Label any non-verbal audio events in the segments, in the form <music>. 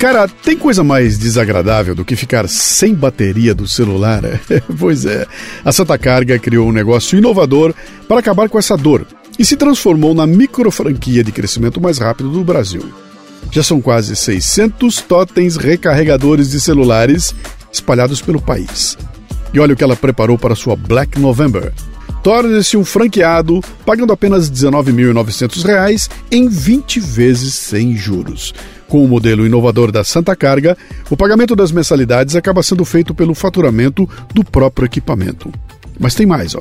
Cara, tem coisa mais desagradável do que ficar sem bateria do celular? <laughs> pois é, a Santa Carga criou um negócio inovador para acabar com essa dor e se transformou na micro franquia de crescimento mais rápido do Brasil. Já são quase 600 totens recarregadores de celulares espalhados pelo país. E olha o que ela preparou para sua Black November. Torne-se um franqueado pagando apenas R$ 19.900 em 20 vezes sem juros. Com o modelo inovador da Santa Carga, o pagamento das mensalidades acaba sendo feito pelo faturamento do próprio equipamento. Mas tem mais, ó.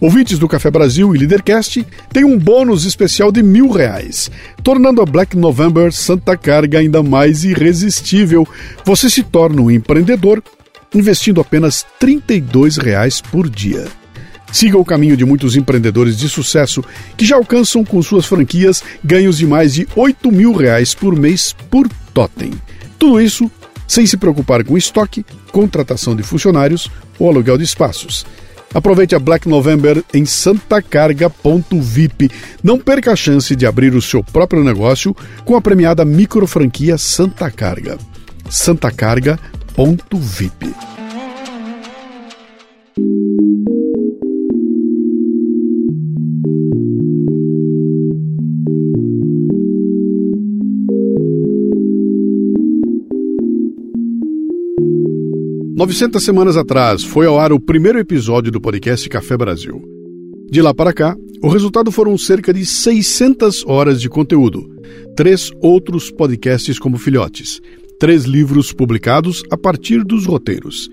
Ouvintes do Café Brasil e Leadercast têm um bônus especial de mil reais, tornando a Black November Santa Carga ainda mais irresistível. Você se torna um empreendedor investindo apenas 32 reais por dia. Siga o caminho de muitos empreendedores de sucesso que já alcançam com suas franquias ganhos de mais de 8 mil reais por mês por totem. Tudo isso sem se preocupar com estoque, contratação de funcionários ou aluguel de espaços. Aproveite a Black November em santacarga.vip. Não perca a chance de abrir o seu próprio negócio com a premiada micro franquia Santa Carga. santacarga.vip. 900 semanas atrás foi ao ar o primeiro episódio do podcast Café Brasil. De lá para cá, o resultado foram cerca de 600 horas de conteúdo, três outros podcasts como filhotes, três livros publicados a partir dos roteiros,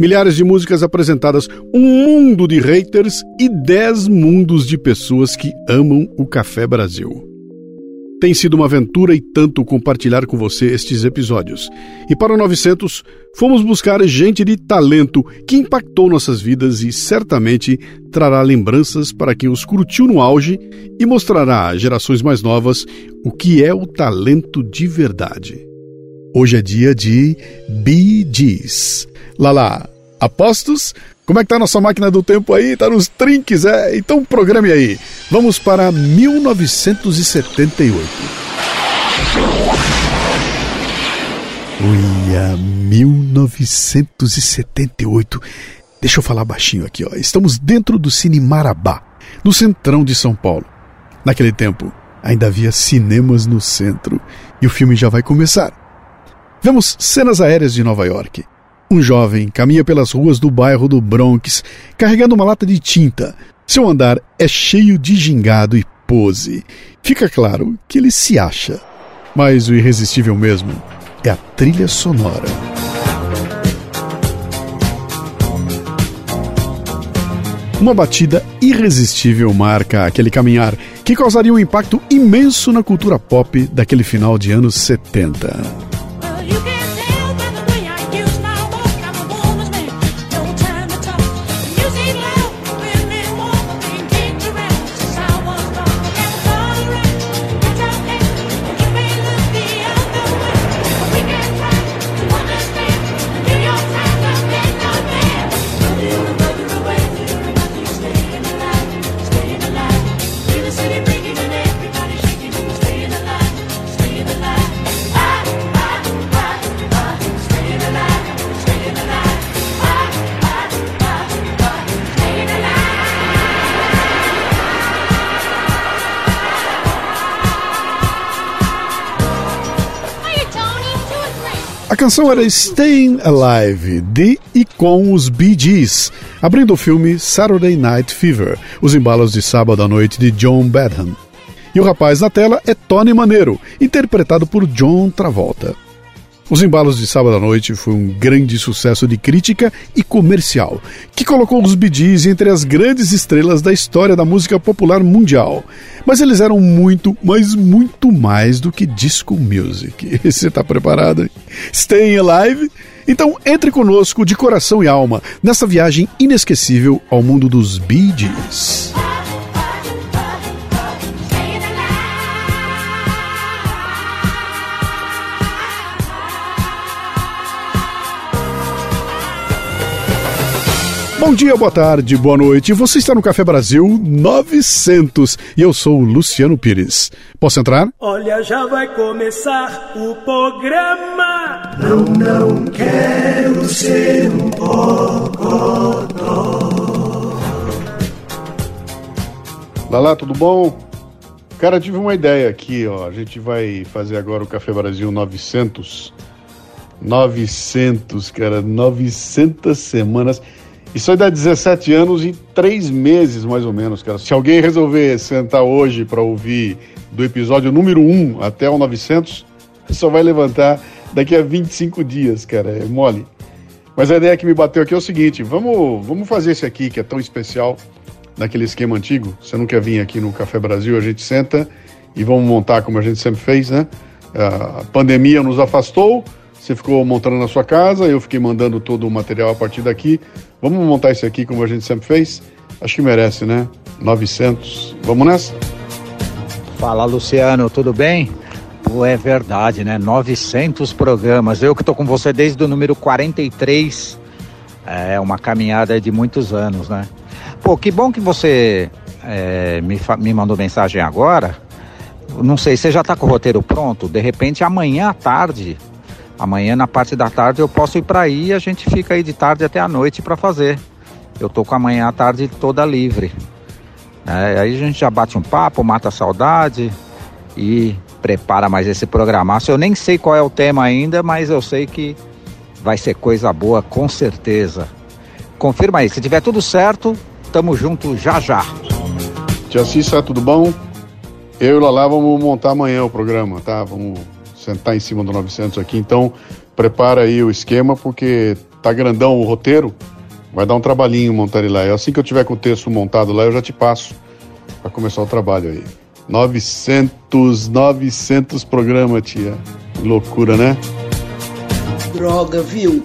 milhares de músicas apresentadas, um mundo de haters e dez mundos de pessoas que amam o Café Brasil. Tem sido uma aventura e tanto compartilhar com você estes episódios. E para o 900, fomos buscar gente de talento que impactou nossas vidas e certamente trará lembranças para quem os curtiu no auge e mostrará às gerações mais novas o que é o talento de verdade. Hoje é dia de Bee Gees. Lala, apostos? Como é que tá a nossa máquina do tempo aí? Tá nos trinques, é? Então programe aí. Vamos para 1978. Uia, 1978. Deixa eu falar baixinho aqui, ó. Estamos dentro do Cine Marabá, no centrão de São Paulo. Naquele tempo, ainda havia cinemas no centro e o filme já vai começar. Vemos cenas aéreas de Nova York. Um jovem caminha pelas ruas do bairro do Bronx carregando uma lata de tinta. Seu andar é cheio de gingado e pose. Fica claro que ele se acha. Mas o irresistível mesmo é a trilha sonora. Uma batida irresistível marca aquele caminhar que causaria um impacto imenso na cultura pop daquele final de anos 70. Canção era Staying Alive, de e com os Bee Gees, abrindo o filme Saturday Night Fever, os embalos de sábado à noite de John Badham. E o rapaz na tela é Tony Maneiro, interpretado por John Travolta. Os Embalos de Sábado à Noite foi um grande sucesso de crítica e comercial, que colocou os Gees entre as grandes estrelas da história da música popular mundial. Mas eles eram muito, mas muito mais do que disco music. <laughs> Você está preparado? Staying Alive? Então entre conosco de coração e alma nessa viagem inesquecível ao mundo dos Bee Gees. Bom dia, boa tarde, boa noite. Você está no Café Brasil 900 e eu sou o Luciano Pires. Posso entrar? Olha, já vai começar o programa. Não, não quero ser um bocodó. Lala, tudo bom? Cara, tive uma ideia aqui, ó. A gente vai fazer agora o Café Brasil 900. 900, cara, 900 semanas. Isso aí dá 17 anos e 3 meses, mais ou menos, cara. Se alguém resolver sentar hoje para ouvir do episódio número 1 até o 900, só vai levantar daqui a 25 dias, cara. É mole. Mas a ideia que me bateu aqui é o seguinte: vamos, vamos fazer esse aqui que é tão especial, naquele esquema antigo. Você não quer vir aqui no Café Brasil, a gente senta e vamos montar como a gente sempre fez, né? A pandemia nos afastou, você ficou montando na sua casa, eu fiquei mandando todo o material a partir daqui. Vamos montar isso aqui como a gente sempre fez? Acho que merece, né? 900. Vamos nessa? Fala, Luciano, tudo bem? Pô, é verdade, né? 900 programas. Eu que tô com você desde o número 43. É uma caminhada de muitos anos, né? Pô, que bom que você é, me, me mandou mensagem agora. Não sei, você já tá com o roteiro pronto? De repente, amanhã à tarde Amanhã, na parte da tarde, eu posso ir para aí e a gente fica aí de tarde até a noite para fazer. Eu tô com a manhã à tarde toda livre. É, aí a gente já bate um papo, mata a saudade e prepara mais esse programaço. Eu nem sei qual é o tema ainda, mas eu sei que vai ser coisa boa, com certeza. Confirma aí, se tiver tudo certo, tamo junto já já. Tia Cissa, tudo bom? Eu e Lala vamos montar amanhã o programa, tá? Vamos sentar em cima do 900 aqui. Então, prepara aí o esquema, porque tá grandão o roteiro. Vai dar um trabalhinho montar ele lá. E assim que eu tiver com o texto montado lá, eu já te passo para começar o trabalho aí. 900, 900 programa, tia. Loucura, né? Droga, viu?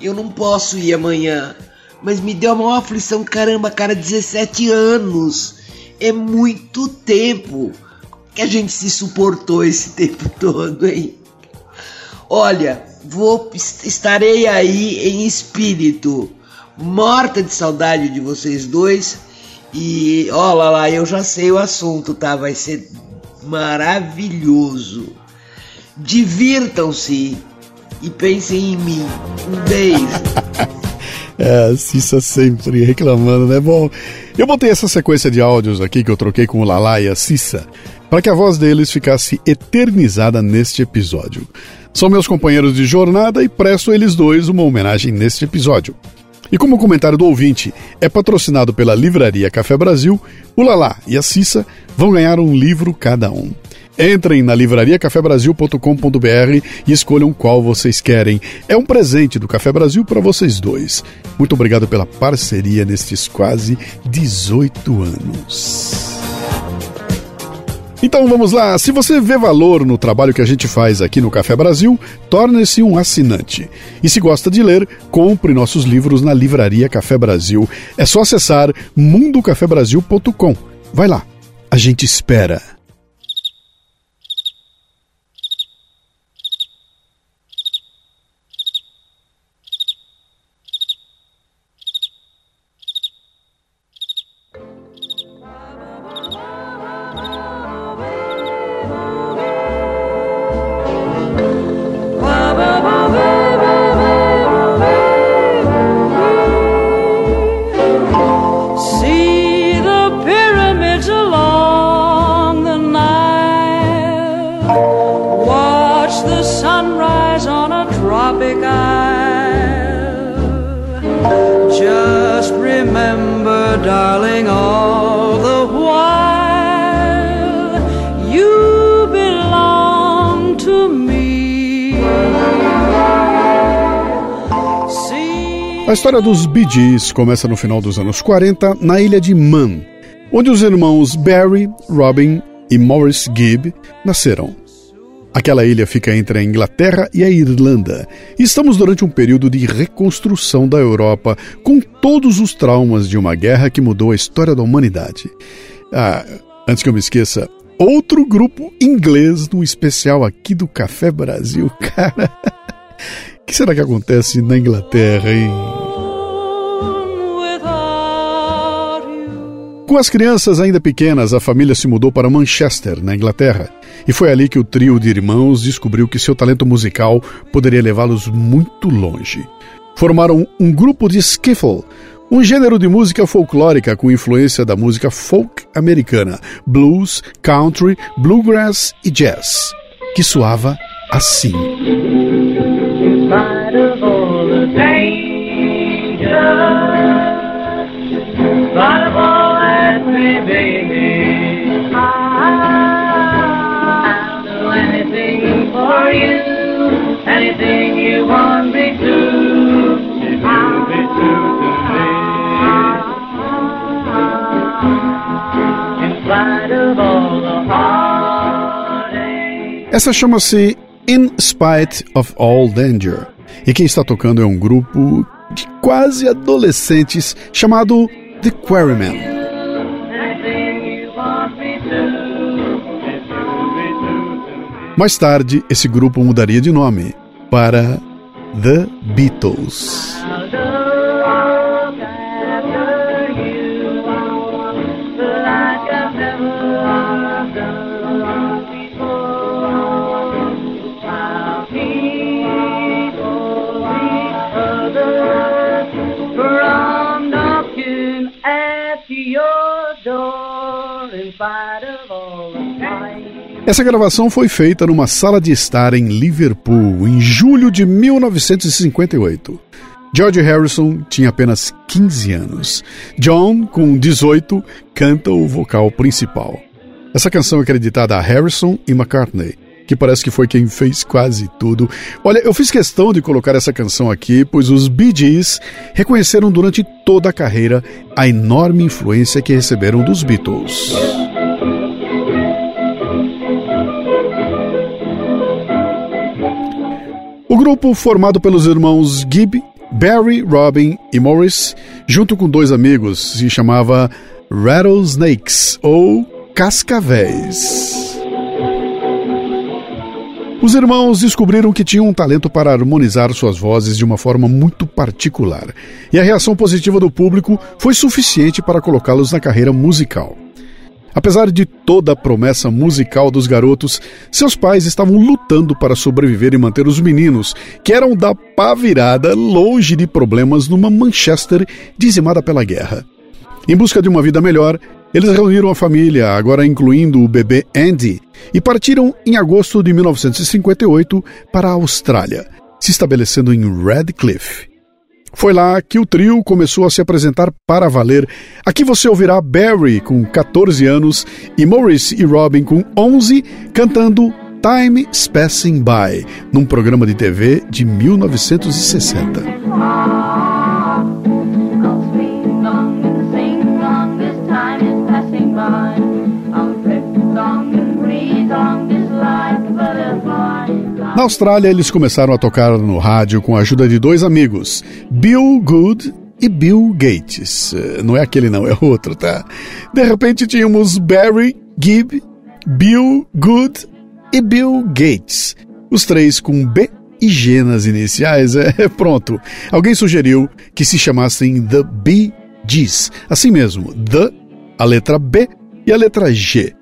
Eu não posso ir amanhã. Mas me deu uma aflição, caramba, cara, 17 anos. É muito tempo que a gente se suportou esse <laughs> tempo todo, hein? Olha, vou estarei aí em espírito, morta de saudade de vocês dois. E olha lá, eu já sei o assunto, tá? Vai ser maravilhoso. Divirtam-se e pensem em mim. Um beijo. <laughs> é, Cissa sempre reclamando, né? Bom, eu botei essa sequência de áudios aqui que eu troquei com o Lala e a Cissa para que a voz deles ficasse eternizada neste episódio. São meus companheiros de jornada e presto a eles dois uma homenagem neste episódio. E como comentário do ouvinte é patrocinado pela Livraria Café Brasil, o Lalá e a Cissa vão ganhar um livro cada um. Entrem na livrariacafebrasil.com.br e escolham qual vocês querem. É um presente do Café Brasil para vocês dois. Muito obrigado pela parceria nestes quase 18 anos. Então vamos lá, se você vê valor no trabalho que a gente faz aqui no Café Brasil, torne-se um assinante. E se gosta de ler, compre nossos livros na Livraria Café Brasil. É só acessar mundocafebrasil.com. Vai lá, a gente espera. História dos Bee Gees começa no final dos anos 40, na ilha de Man, onde os irmãos Barry, Robin e Morris Gibb nasceram. Aquela ilha fica entre a Inglaterra e a Irlanda. E estamos durante um período de reconstrução da Europa, com todos os traumas de uma guerra que mudou a história da humanidade. Ah, antes que eu me esqueça, outro grupo inglês no especial aqui do Café Brasil, <laughs> cara. O que será que acontece na Inglaterra, hein? Com as crianças ainda pequenas, a família se mudou para Manchester, na Inglaterra, e foi ali que o trio de irmãos descobriu que seu talento musical poderia levá-los muito longe. Formaram um grupo de skiffle, um gênero de música folclórica com influência da música folk americana, blues, country, bluegrass e jazz, que soava assim. Anything you want me to. If you be true to me. In spite of all the heartache. Essa chama-se In Spite of All Danger. E quem está tocando é um grupo de quase adolescentes chamado The Quarrymen. Mais tarde, esse grupo mudaria de nome para The Beatles. Essa gravação foi feita numa sala de estar em Liverpool em julho de 1958. George Harrison tinha apenas 15 anos. John, com 18, canta o vocal principal. Essa canção é acreditada a Harrison e McCartney, que parece que foi quem fez quase tudo. Olha, eu fiz questão de colocar essa canção aqui, pois os Bee Gees reconheceram durante toda a carreira a enorme influência que receberam dos Beatles. O grupo, formado pelos irmãos Gibb, Barry, Robin e Morris, junto com dois amigos, se chamava Rattlesnakes ou Cascavéis. Os irmãos descobriram que tinham um talento para harmonizar suas vozes de uma forma muito particular, e a reação positiva do público foi suficiente para colocá-los na carreira musical. Apesar de toda a promessa musical dos garotos, seus pais estavam lutando para sobreviver e manter os meninos, que eram da pá virada, longe de problemas numa Manchester dizimada pela guerra. Em busca de uma vida melhor, eles reuniram a família, agora incluindo o bebê Andy, e partiram em agosto de 1958 para a Austrália, se estabelecendo em Redcliffe. Foi lá que o trio começou a se apresentar para valer. Aqui você ouvirá Barry com 14 anos e Morris e Robin com 11 cantando Time Passing By, num programa de TV de 1960. Na Austrália, eles começaram a tocar no rádio com a ajuda de dois amigos, Bill Good e Bill Gates. Eh, não é aquele não, é outro, tá? De repente tínhamos Barry, Gibb, Bill Good e Bill Gates. Os três com B e G nas iniciais. <laughs> É pronto. Alguém sugeriu que se chamassem The Bee Gees. Assim mesmo, The, a letra B e a letra G.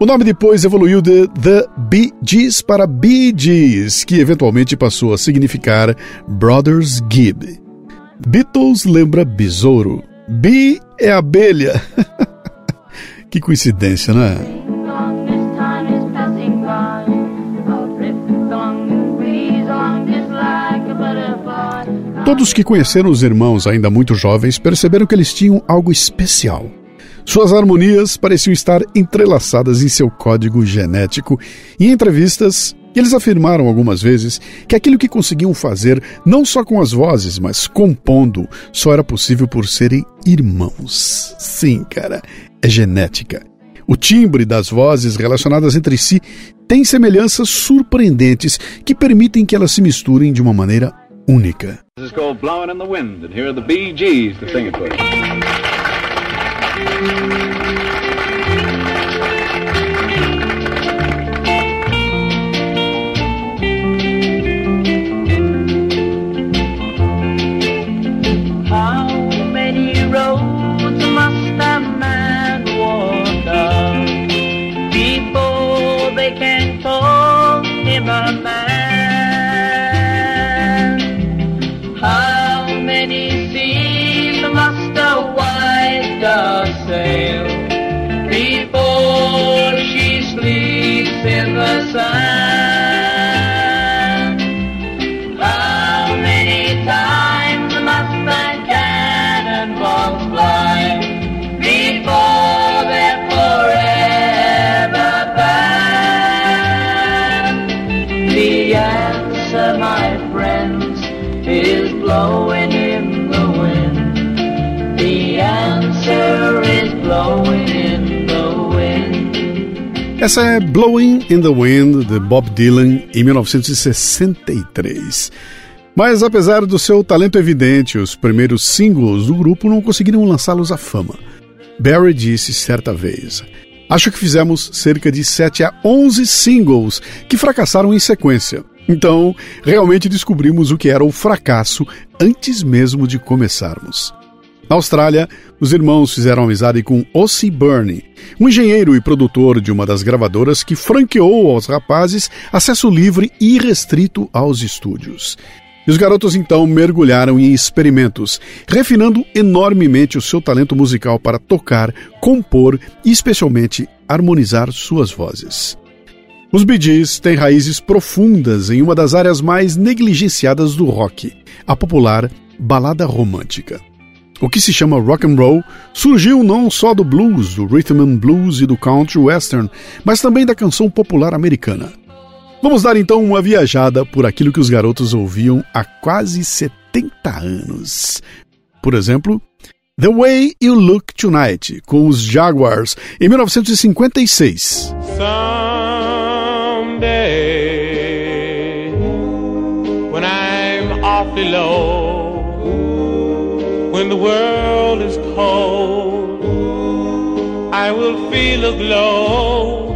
O nome depois evoluiu de The Bee Gees para Bee Gees, que eventualmente passou a significar Brothers Gibb. Beatles lembra besouro. Bee é abelha. <laughs> que coincidência, né? Todos que conheceram os irmãos ainda muito jovens perceberam que eles tinham algo especial. Suas harmonias pareciam estar entrelaçadas em seu código genético. Em entrevistas, eles afirmaram algumas vezes que aquilo que conseguiam fazer, não só com as vozes, mas compondo, só era possível por serem irmãos. Sim, cara, é genética. O timbre das vozes relacionadas entre si tem semelhanças surpreendentes que permitem que elas se misturem de uma maneira única. This is called Blowing in the Wind, and here are the to sing it for you. Thank you. Essa é Blowing in the Wind de Bob Dylan em 1963. Mas apesar do seu talento evidente, os primeiros singles do grupo não conseguiram lançá-los à fama. Barry disse certa vez: Acho que fizemos cerca de 7 a 11 singles que fracassaram em sequência. Então, realmente descobrimos o que era o fracasso antes mesmo de começarmos. Na Austrália, os irmãos fizeram amizade com Ossie Burney, um engenheiro e produtor de uma das gravadoras que franqueou aos rapazes acesso livre e restrito aos estúdios. E os garotos então mergulharam em experimentos, refinando enormemente o seu talento musical para tocar, compor e, especialmente, harmonizar suas vozes. Os Bee Gees têm raízes profundas em uma das áreas mais negligenciadas do rock, a popular balada romântica. O que se chama rock and roll surgiu não só do blues, do rhythm and blues e do country western, mas também da canção popular americana. Vamos dar então uma viajada por aquilo que os garotos ouviam há quase 70 anos. Por exemplo, The Way You Look Tonight, com os Jaguars, em 1956. Someday, when I'm awfully low. World is cold, I will feel a glow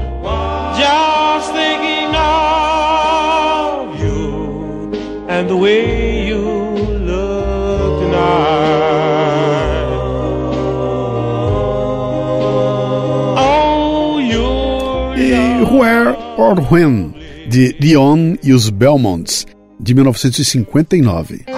just thinking of you and the way you look tonight. Oh, e Where or When, de Dion e os Belmonts, de 1959.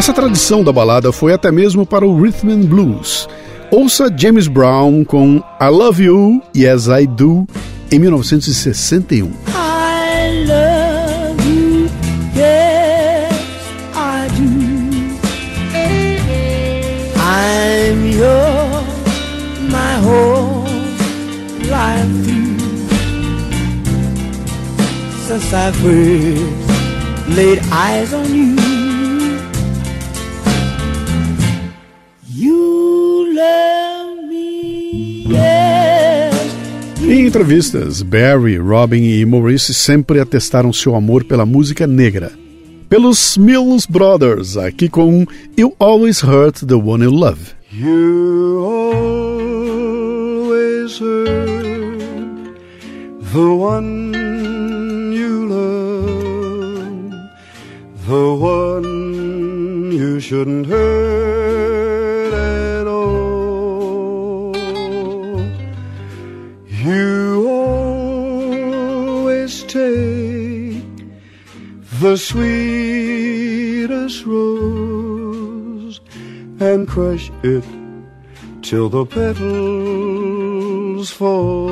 Essa tradição da balada foi até mesmo para o rhythm and blues. Ouça James Brown com I Love You, Yes I Do, em 1961. I love you, yes I do. I'm yours, my whole life through. Since I first laid eyes on you. Em entrevistas, Barry, Robin e Maurice sempre atestaram seu amor pela música negra. Pelos Mills Brothers, aqui com You Always Hurt the One You Love. You always hurt the one you love, the one you shouldn't hurt the sweetest rose and crush it till the petals fall.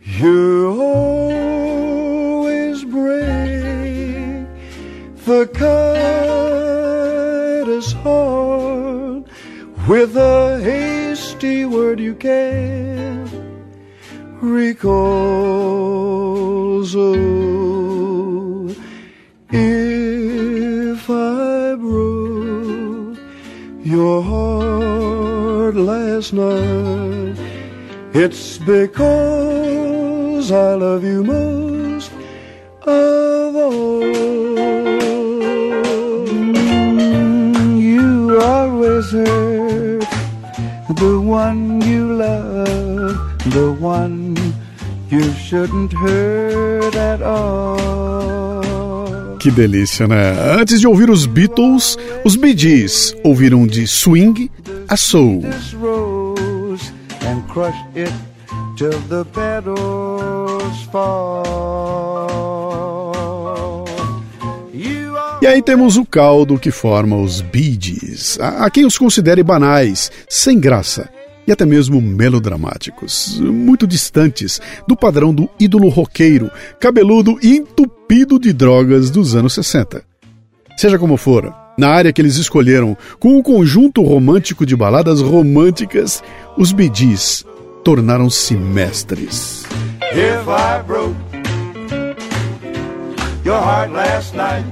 You always break the kindest heart with a hasty word you can't recall. So if I broke your heart last night, it's because I love you most of all. You hurt the one you love, the one you shouldn't hurt at all. Que delícia, né? Antes de ouvir os Beatles, os Bee Gees ouviram de swing a soul. till the petals fall. E aí temos o caldo que forma os Bee Gees, a, a quem os considere banais, sem graça e até mesmo melodramáticos, muito distantes do padrão do ídolo roqueiro, cabeludo e entupido de drogas dos anos 60. Seja como for, na área que eles escolheram, com um conjunto romântico de baladas românticas, os Gees tornaram-se mestres. If I broke your heart last night,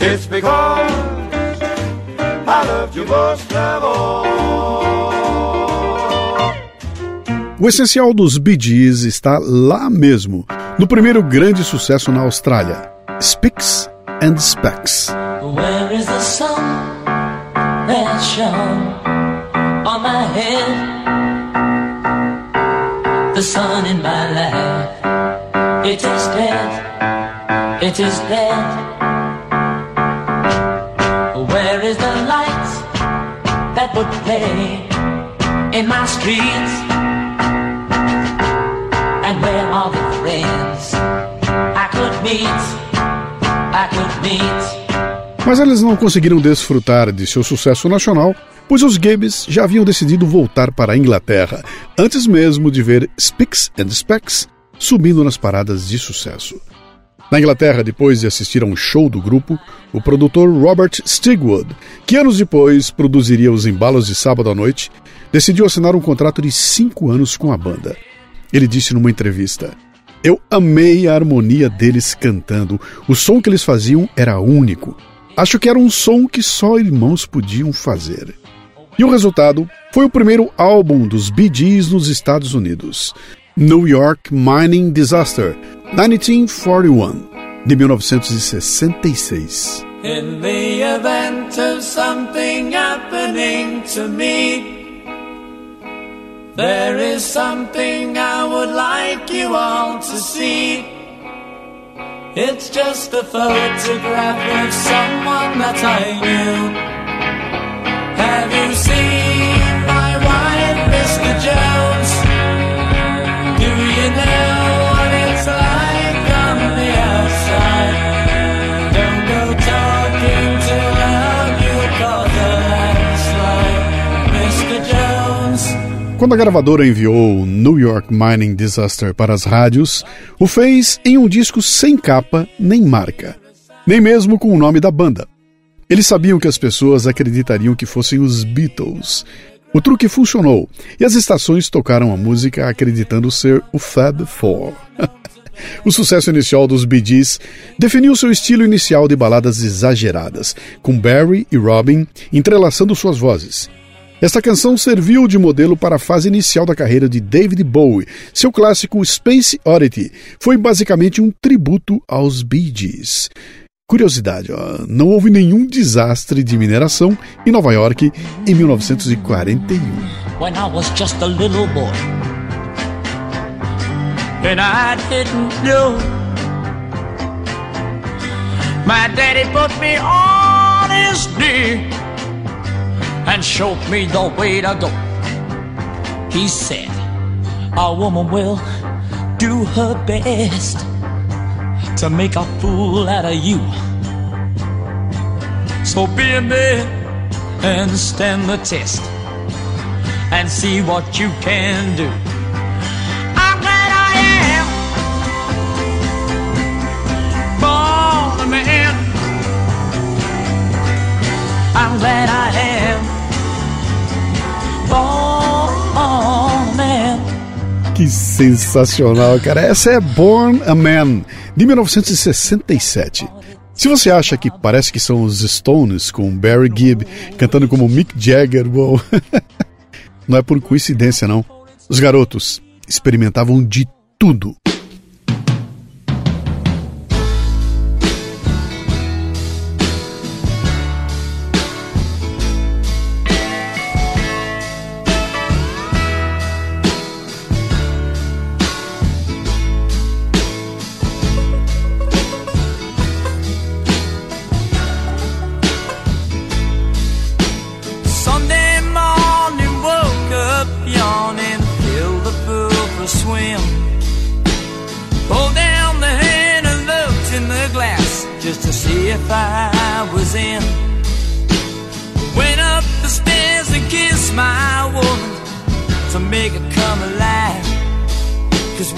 it's because I loved you most of all. O essencial dos Bee Gees está lá mesmo, no primeiro grande sucesso na Austrália, Spicks and Specks. Where is the sun that shone on my head? The sun in my life, it is dead, it is dead. Where is the light that would play in my streets? Friends I could meet? I could meet. Mas eles não conseguiram desfrutar de seu sucesso nacional, pois os Gabes já haviam decidido voltar para a Inglaterra, antes mesmo de ver Spicks and Specks subindo nas paradas de sucesso. Na Inglaterra, depois de assistir a um show do grupo, o produtor Robert Stigwood, que anos depois produziria os embalos de sábado à noite, decidiu assinar um contrato de cinco anos com a banda. Ele disse numa entrevista: Eu amei a harmonia deles cantando. O som que eles faziam era único. Acho que era um som que só irmãos podiam fazer. E o resultado foi o primeiro álbum dos Bee Gees nos Estados Unidos, New York Mining Disaster, 1941, de 1966. In the event of something happening to me There is something I would like you all to see. It's just a photograph of someone that I knew. Have you seen Quando a gravadora enviou New York Mining Disaster para as rádios, o fez em um disco sem capa nem marca, nem mesmo com o nome da banda. Eles sabiam que as pessoas acreditariam que fossem os Beatles. O truque funcionou e as estações tocaram a música acreditando ser o Fab Four. <laughs> O sucesso inicial dos Bee Gees definiu seu estilo inicial de baladas exageradas, com Barry e Robin entrelaçando suas vozes. Esta canção serviu de modelo para a fase inicial da carreira de David Bowie. Seu clássico Space Oddity foi basicamente um tributo aos Bee Gees. Curiosidade, ó, não houve nenhum desastre de mineração em Nova York em 1941. When I was just a little boy and I didn't know My daddy put me on his knee and showed me the way to go. He said, A woman will do her best to make a fool out of you. So be a man and stand the test and see what you can do. I'm glad I am born a man. I'm glad I am Que sensacional, cara. Essa é Born a Man, de 1967. Se você acha que parece que são os Stones com Barry Gibb cantando como Mick Jagger, bom, <laughs> não é por coincidência não. Os garotos experimentavam de tudo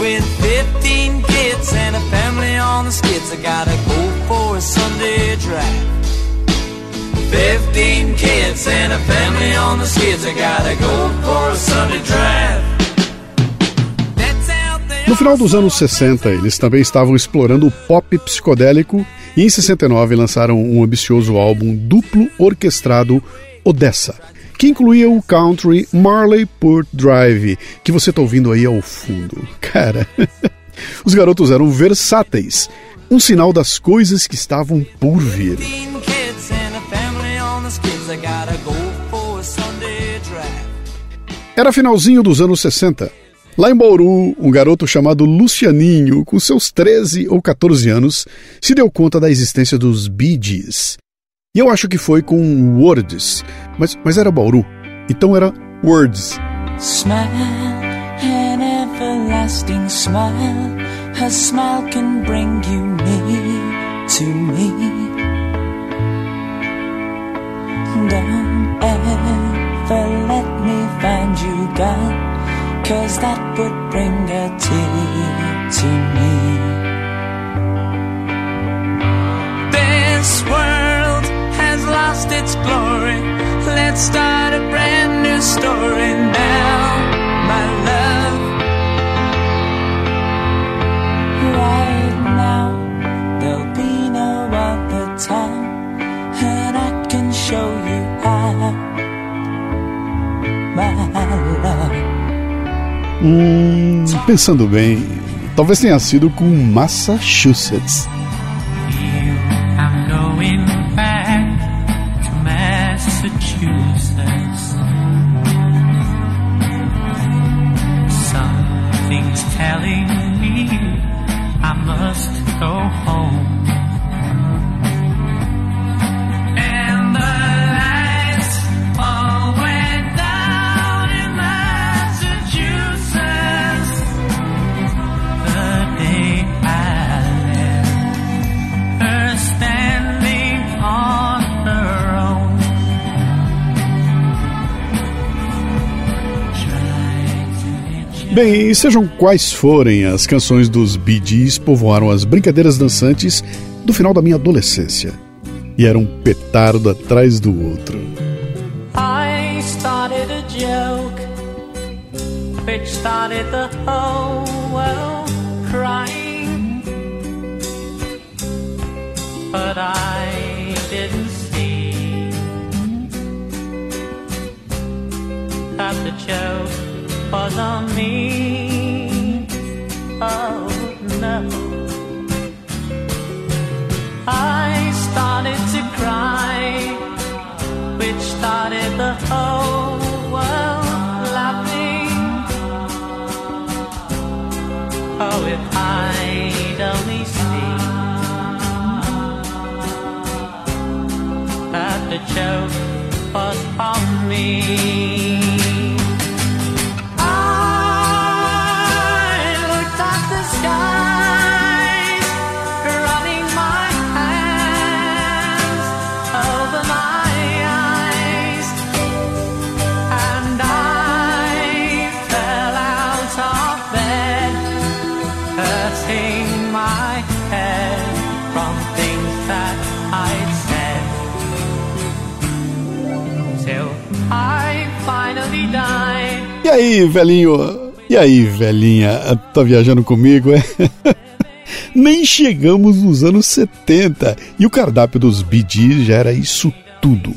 with 15 kids and a family on the skids, I gotta go for a Sunday drive. 15 kids and a family on the skids, I gotta go for a Sunday drive. No final dos anos 60, eles também estavam explorando o pop psicodélico e em 69 lançaram um ambicioso álbum duplo orquestrado Odessa, que incluía o country Marley Port Drive, que você está ouvindo aí ao fundo. <laughs> Cara, os garotos eram versáteis, um sinal das coisas que estavam por vir. Era finalzinho dos anos 60 Lá em Bauru, um garoto chamado Lucianinho, com seus 13 ou 14 anos, se deu conta da existência dos Bee Gees. E eu acho que foi com Words, mas, mas era Bauru, então era Words. Smile, an everlasting smile, a smile can bring you near to me. Don't ever let me find you gone. Cause that would bring a tear to me. This world lost its glory. Let's start a brand new story now, my love. Right now, there'll be no other time, and I can show you how, my love. Hum, pensando bem, talvez tenha sido com Massachusetts. Must go Bem, sejam quais forem as canções dos Bee Gees povoaram as brincadeiras dançantes do final da minha adolescência. E era um petardo atrás do outro. I started a joke which started the whole world crying But I didn't see that the joke was on me. Oh no. I started to cry, which started the whole world laughing. Oh, if I'd only seen that the joke was on me. E aí, velhinho? E aí, velhinha? Tá viajando comigo, é? <laughs> Nem chegamos nos anos 70 e o cardápio dos Gees já era isso tudo.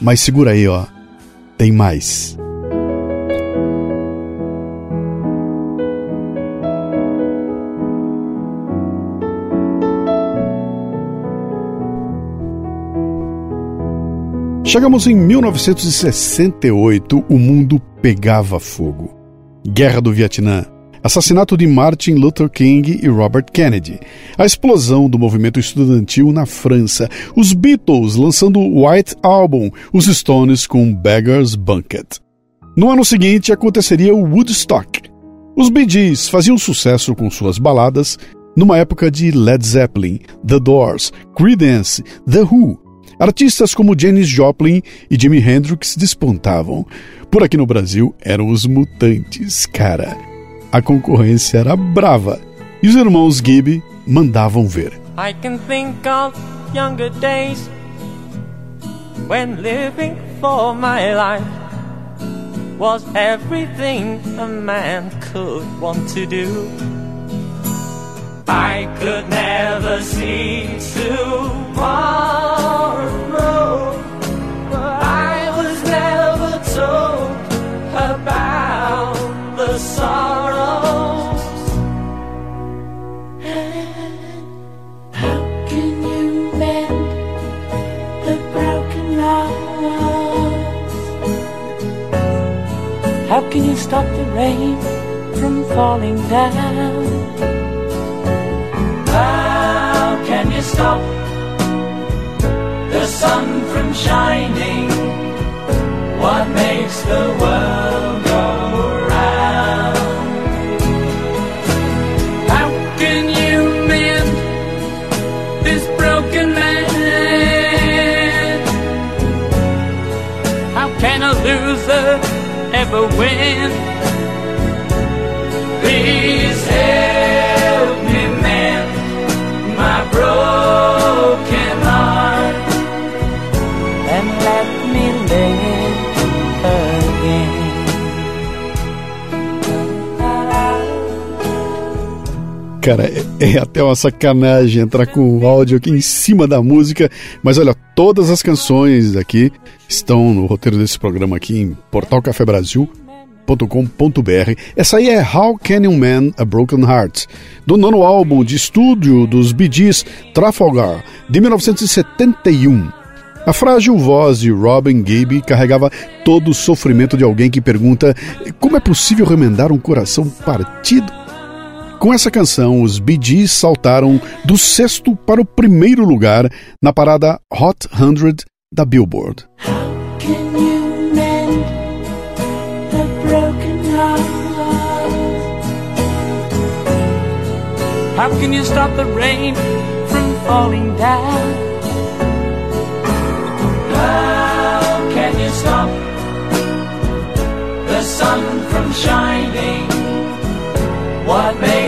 Mas segura aí, ó. Tem mais. Chegamos em 1968, o mundo pegava fogo. Guerra do Vietnã, assassinato de Martin Luther King e Robert Kennedy, a explosão do movimento estudantil na França, os Beatles lançando o White Album, os Stones com Beggar's Banquet. No ano seguinte aconteceria o Woodstock, Os Bee Gees faziam sucesso com suas baladas numa época de Led Zeppelin, The Doors, Creedence, The Who. Artistas como Janis Joplin e Jimi Hendrix despontavam. Por aqui no Brasil eram os Mutantes, cara. A concorrência era brava e os irmãos Gibby mandavam ver. I can think of younger days when living for my life was everything a man could want to do. I could never see tomorrow, I was never told about the sorrows. how can you mend the broken hearts? How can you stop the rain from falling down? Stop the sun from shining? What makes the world go round? How can you mend this broken man? How can a loser ever win? Cara, é, é até uma sacanagem entrar com o áudio aqui em cima da música, mas olha, todas as canções aqui estão no roteiro desse programa aqui em Portal Café Brasil .com.br. Essa aí é How Can You Man a Broken Heart, do nono álbum de estúdio dos Gees, Trafalgar, de 1971. A frágil voz de Robin Gaby carregava todo o sofrimento de alguém que pergunta como é possível remendar um coração partido. Com essa canção, os Bee Gees saltaram do sexto para o primeiro lugar na parada Hot 100 da Billboard. How can you stop the rain from falling down? How can you stop the sun from shining? What makes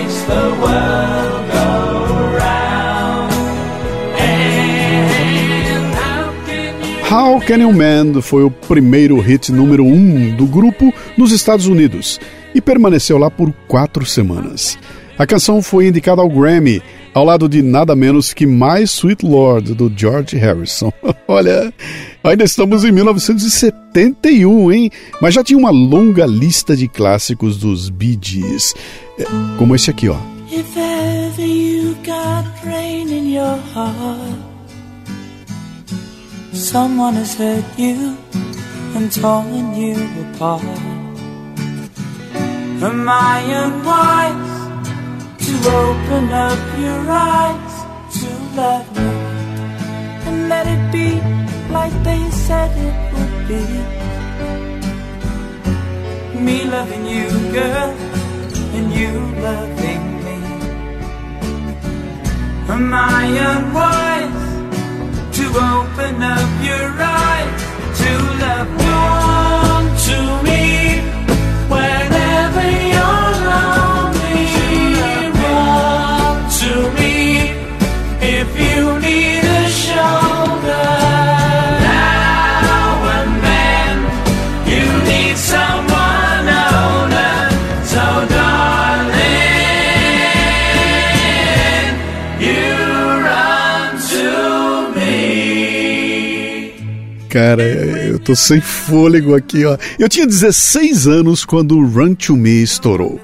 how can you... Man foi o primeiro hit número um do grupo nos Estados Unidos e permaneceu lá por quatro semanas. A canção foi indicada ao Grammy, ao lado de nada menos que My Sweet Lord, do George Harrison. <laughs> Olha, ainda estamos em 1971, hein? Mas já tinha uma longa lista de clássicos dos Bee Gees, é, como esse aqui, ó. If ever you got rain in your heart Someone has hurt you and torn you apart Am? To open up your eyes to love me and let it be like they said it would be. Me loving you, girl, and you loving me. Am I unwise to open up your eyes to love? Come to me whenever Cara, eu tô sem fôlego aqui, ó. Eu tinha 16 anos quando Run to Me estourou.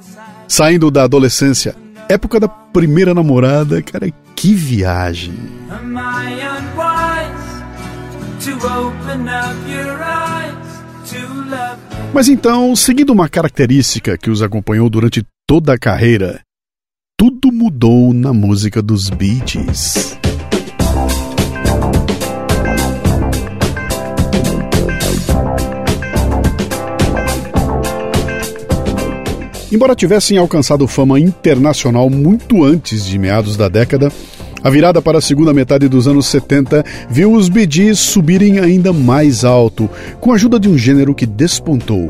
Saindo da adolescência, época da primeira namorada, cara, que viagem. Mas então, seguindo uma característica que os acompanhou durante toda a carreira, tudo mudou na música dos Bee Embora tivessem alcançado fama internacional muito antes de meados da década, a virada para a segunda metade dos anos 70 viu os Bee Gees subirem ainda mais alto, com a ajuda de um gênero que despontou: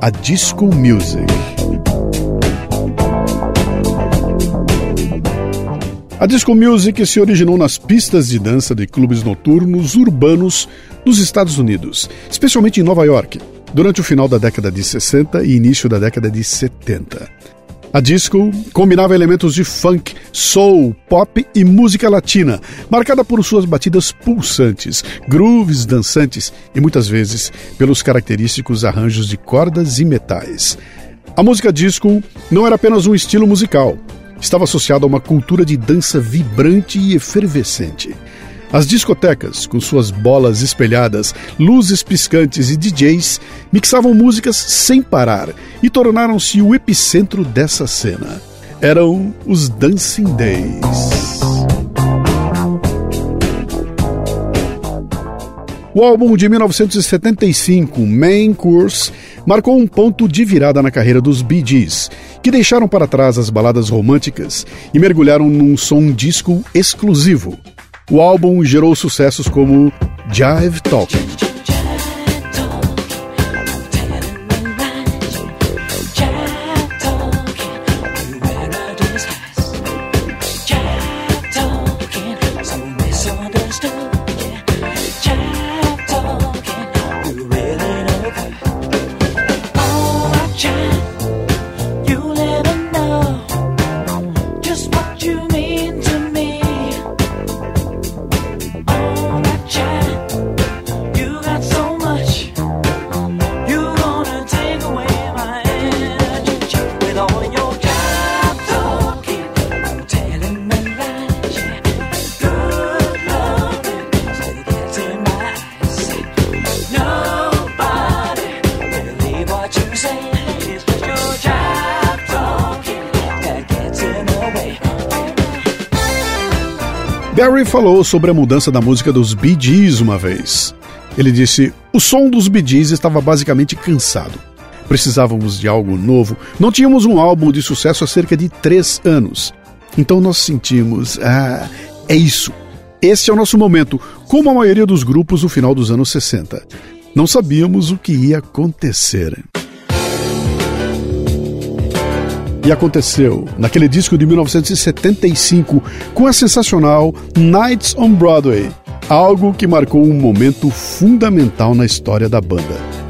a disco music. A disco music se originou nas pistas de dança de clubes noturnos urbanos dos Estados Unidos, especialmente em Nova York, durante o final da década de 60 e início da década de 70. A disco combinava elementos de funk, soul, pop e música latina, marcada por suas batidas pulsantes, grooves dançantes e muitas vezes pelos característicos arranjos de cordas e metais. A música disco não era apenas um estilo musical, estava associado a uma cultura de dança vibrante e efervescente. As discotecas, com suas bolas espelhadas, luzes piscantes e DJs, mixavam músicas sem parar e tornaram-se o epicentro dessa cena. Eram os Dancing Days. O álbum de 1975, Main Course, marcou um ponto de virada na carreira dos Bee Gees, que deixaram para trás as baladas românticas e mergulharam num som disco exclusivo. O álbum gerou sucessos como Jive Talking. Falou sobre a mudança da música dos Bee Gees uma vez. Ele disse: O som dos Bee Gees estava basicamente cansado. Precisávamos de algo novo. Não tínhamos um álbum de sucesso há cerca de três anos. Então nós sentimos: Ah, é isso. Esse é o nosso momento, como a maioria dos grupos no final dos anos 60. Não sabíamos o que ia acontecer. E aconteceu naquele disco de 1975 com a sensacional Nights on Broadway, algo que marcou um momento fundamental na história da banda.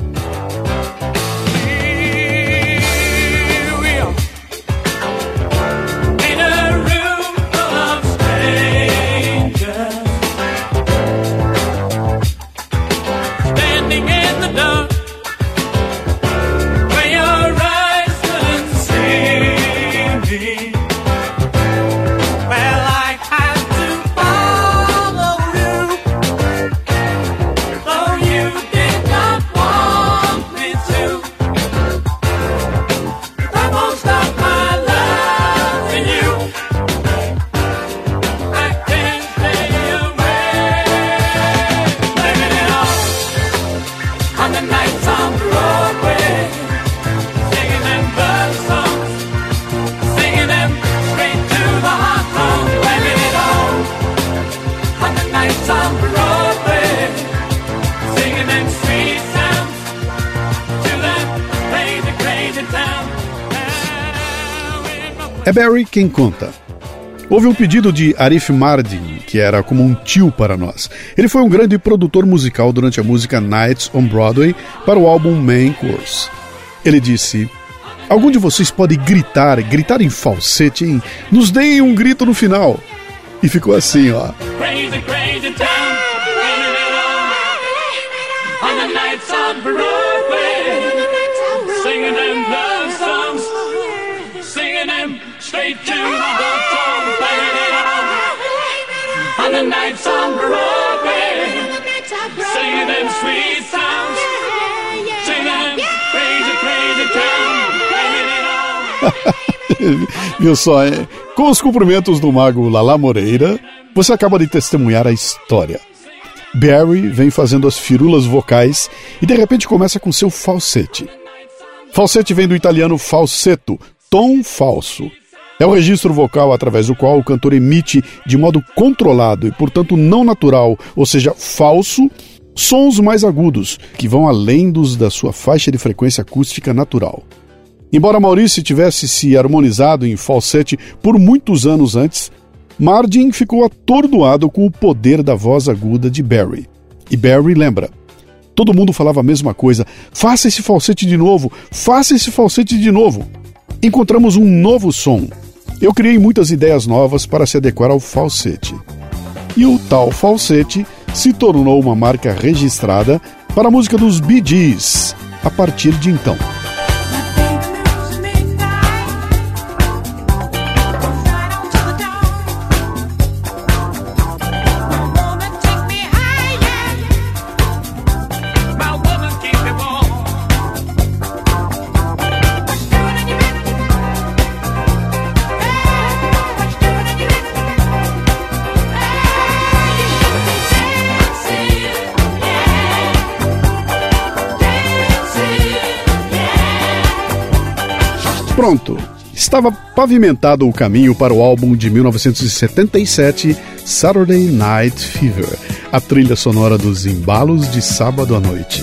É Barry quem conta. Houve um pedido de Arif Mardin, que era como um tio para nós. Ele foi um grande produtor musical durante a música Nights on Broadway para o álbum Main Course. Ele disse: Algum de vocês pode gritar, gritar em falsete, hein? Nos deem um grito no final. E ficou assim, ó. Crazy, crazy sweet sounds, singing crazy, crazy town, Viu só, é? com os cumprimentos do mago Lala Moreira, você acaba de testemunhar a história. Barry vem fazendo as firulas vocais e de repente começa com seu falsete. Falsete vem do italiano falsetto, tom falso. É o registro vocal através do qual o cantor emite de modo controlado e, portanto, não natural, ou seja, falso, sons mais agudos, que vão além dos da sua faixa de frequência acústica natural. Embora Maurício tivesse se harmonizado em falsete por muitos anos antes, Martin ficou atordoado com o poder da voz aguda de Barry. E Barry lembra: todo mundo falava a mesma coisa, faça esse falsete de novo, faça esse falsete de novo. Encontramos um novo som. Eu criei muitas ideias novas para se adequar ao falsete. E o tal falsete se tornou uma marca registrada para a música dos Bee Gees a partir de então. Pronto, estava pavimentado o caminho para o álbum de 1977, Saturday Night Fever, a trilha sonora dos embalos de sábado à noite.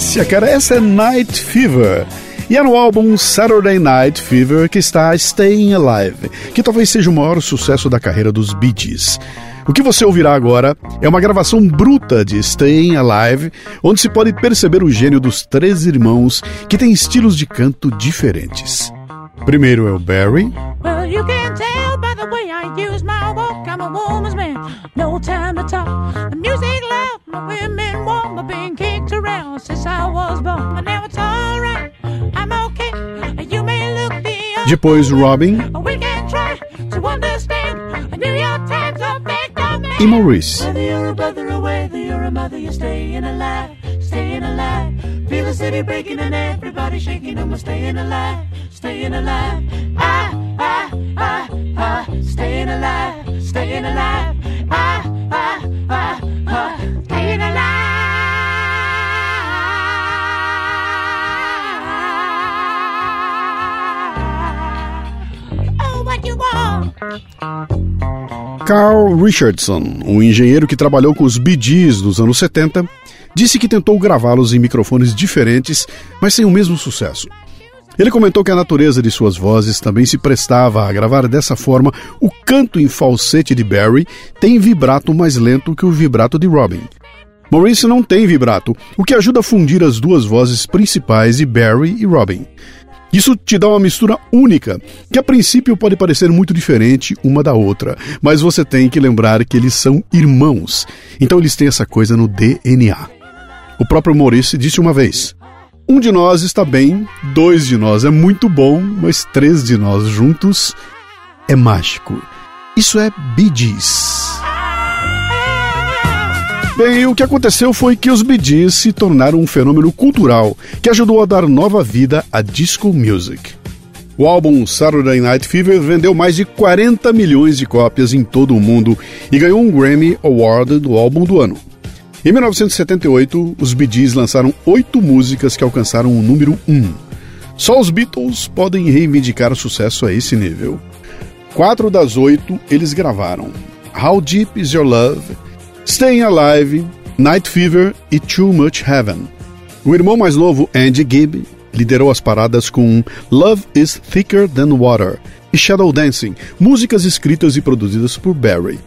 Delícia, cara. Essa é Night Fever. E é no álbum Saturday Night Fever que está Staying Alive, que talvez seja o maior sucesso da carreira dos Bee Gees. O que você ouvirá agora é uma gravação bruta de Staying Alive, onde se pode perceber o gênio dos três irmãos que têm estilos de canto diferentes. Primeiro é o Barry. Well, you can tell by the way I use my walk, I'm a woman's man. No time to talk. The music loud, my women warm, I've been kicked around since I was born. But now it's alright, I'm okay. You may look the Depois Robin. We can try to understand. New York Times affect on me. E Maurice. Whether you're a brother or whether you're a mother, you're staying alive, staying alive. Feel the city breaking and everybody shaking, and we're staying alive, staying alive. Ah, ah, ah, ah, staying alive, staying alive. Ah, ah, ah, Oh? Carl Richardson, um engenheiro que trabalhou com os Bee nos anos 70, disse que tentou gravá-los em microfones diferentes, mas sem o mesmo sucesso. Ele comentou que a natureza de suas vozes também se prestava a gravar dessa forma. O canto em falsete de Barry tem vibrato mais lento que o vibrato de Robin. Maurice não tem vibrato, o que ajuda a fundir as duas vozes principais de Barry e Robin. Isso te dá uma mistura única, que a princípio pode parecer muito diferente uma da outra, mas você tem que lembrar que eles são irmãos, então eles têm essa coisa no DNA. O próprio Maurice disse uma vez: Um de nós está bem, dois de nós é muito bom, mas três de nós juntos é mágico. Isso é Bee Gees. Bem, o que aconteceu foi que os Bee Gees se tornaram um fenômeno cultural que ajudou a dar nova vida à disco music. O álbum Saturday Night Fever vendeu mais de 40 milhões de cópias em todo o mundo e ganhou um Grammy Award do álbum do ano. Em 1978, os Bee Gees lançaram oito músicas que alcançaram o número 1. Só os Beatles podem reivindicar sucesso a esse nível. Quatro das oito eles gravaram: How Deep Is Your Love? Staying Alive, Night Fever e Too Much Heaven. O irmão mais novo, Andy Gibb, liderou as paradas com Love is Thicker Than Water e Shadow Dancing, músicas escritas e produzidas por Barry.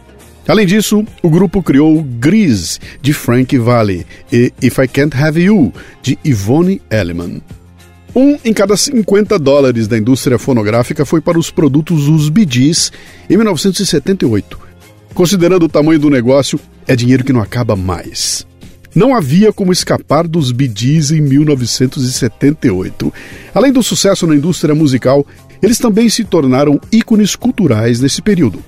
Além disso, o grupo criou Grease, de Frank Valli, e If I Can't Have You, de Yvonne Elliman. Um em cada 50 dólares da indústria fonográfica foi para os produtos dos Gees em 1978. Considerando o tamanho do negócio, é dinheiro que não acaba mais. Não havia como escapar dos Gees em 1978. Além do sucesso na indústria musical, eles também se tornaram ícones culturais nesse período.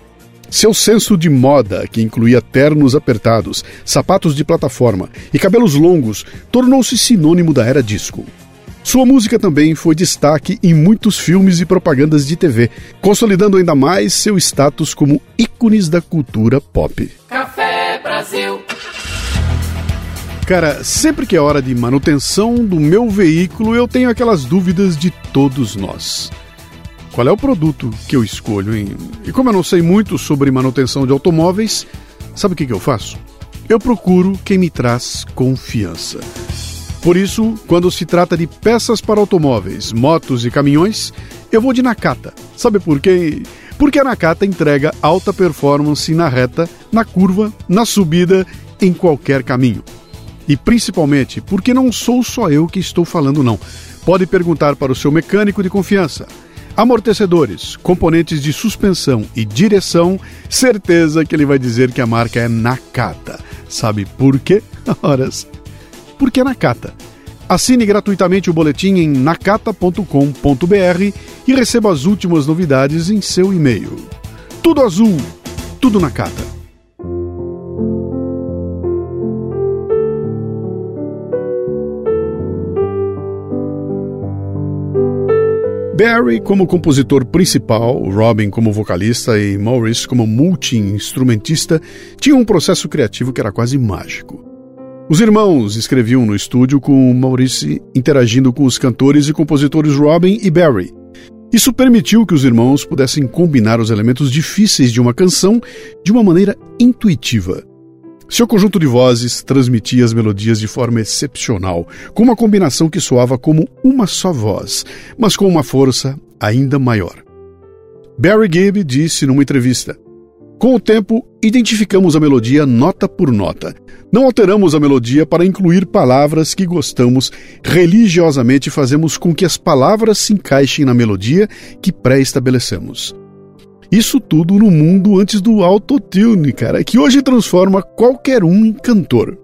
Seu senso de moda, que incluía ternos apertados, sapatos de plataforma e cabelos longos, tornou-se sinônimo da era disco. Sua música também foi destaque em muitos filmes e propagandas de TV, consolidando ainda mais seu status como ícones da cultura pop. Café Brasil. Cara, sempre que é hora de manutenção do meu veículo, eu tenho aquelas dúvidas de todos nós. Qual é o produto que eu escolho? E como eu não sei muito sobre manutenção de automóveis, sabe o que, que eu faço? Eu procuro quem me traz confiança. Por isso, quando se trata de peças para automóveis, motos e caminhões, eu vou de Nakata. Sabe por quê? Porque a Nakata entrega alta performance na reta, na curva, na subida, em qualquer caminho. E principalmente porque não sou só eu que estou falando, não. Pode perguntar para o seu mecânico de confiança. Amortecedores, componentes de suspensão e direção, certeza que ele vai dizer que a marca é Nakata. Sabe por quê? <laughs> Horas. Porque é Nakata. Assine gratuitamente o boletim em nakata.com.br e receba as últimas novidades em seu e-mail. Tudo azul, tudo Nakata. Barry como compositor principal, Robin como vocalista e Morris como multi-instrumentista tinham um processo criativo que era quase mágico. Os irmãos escreviam no estúdio com Maurice interagindo com os cantores e compositores Robin e Barry. Isso permitiu que os irmãos pudessem combinar os elementos difíceis de uma canção de uma maneira intuitiva. Seu conjunto de vozes transmitia as melodias de forma excepcional, com uma combinação que soava como uma só voz, mas com uma força ainda maior. Barry Gibb disse numa entrevista: Com o tempo, identificamos a melodia nota por nota. Não alteramos a melodia para incluir palavras que gostamos, religiosamente fazemos com que as palavras se encaixem na melodia que pré-estabelecemos. Isso tudo no mundo antes do autotune, cara, que hoje transforma qualquer um em cantor.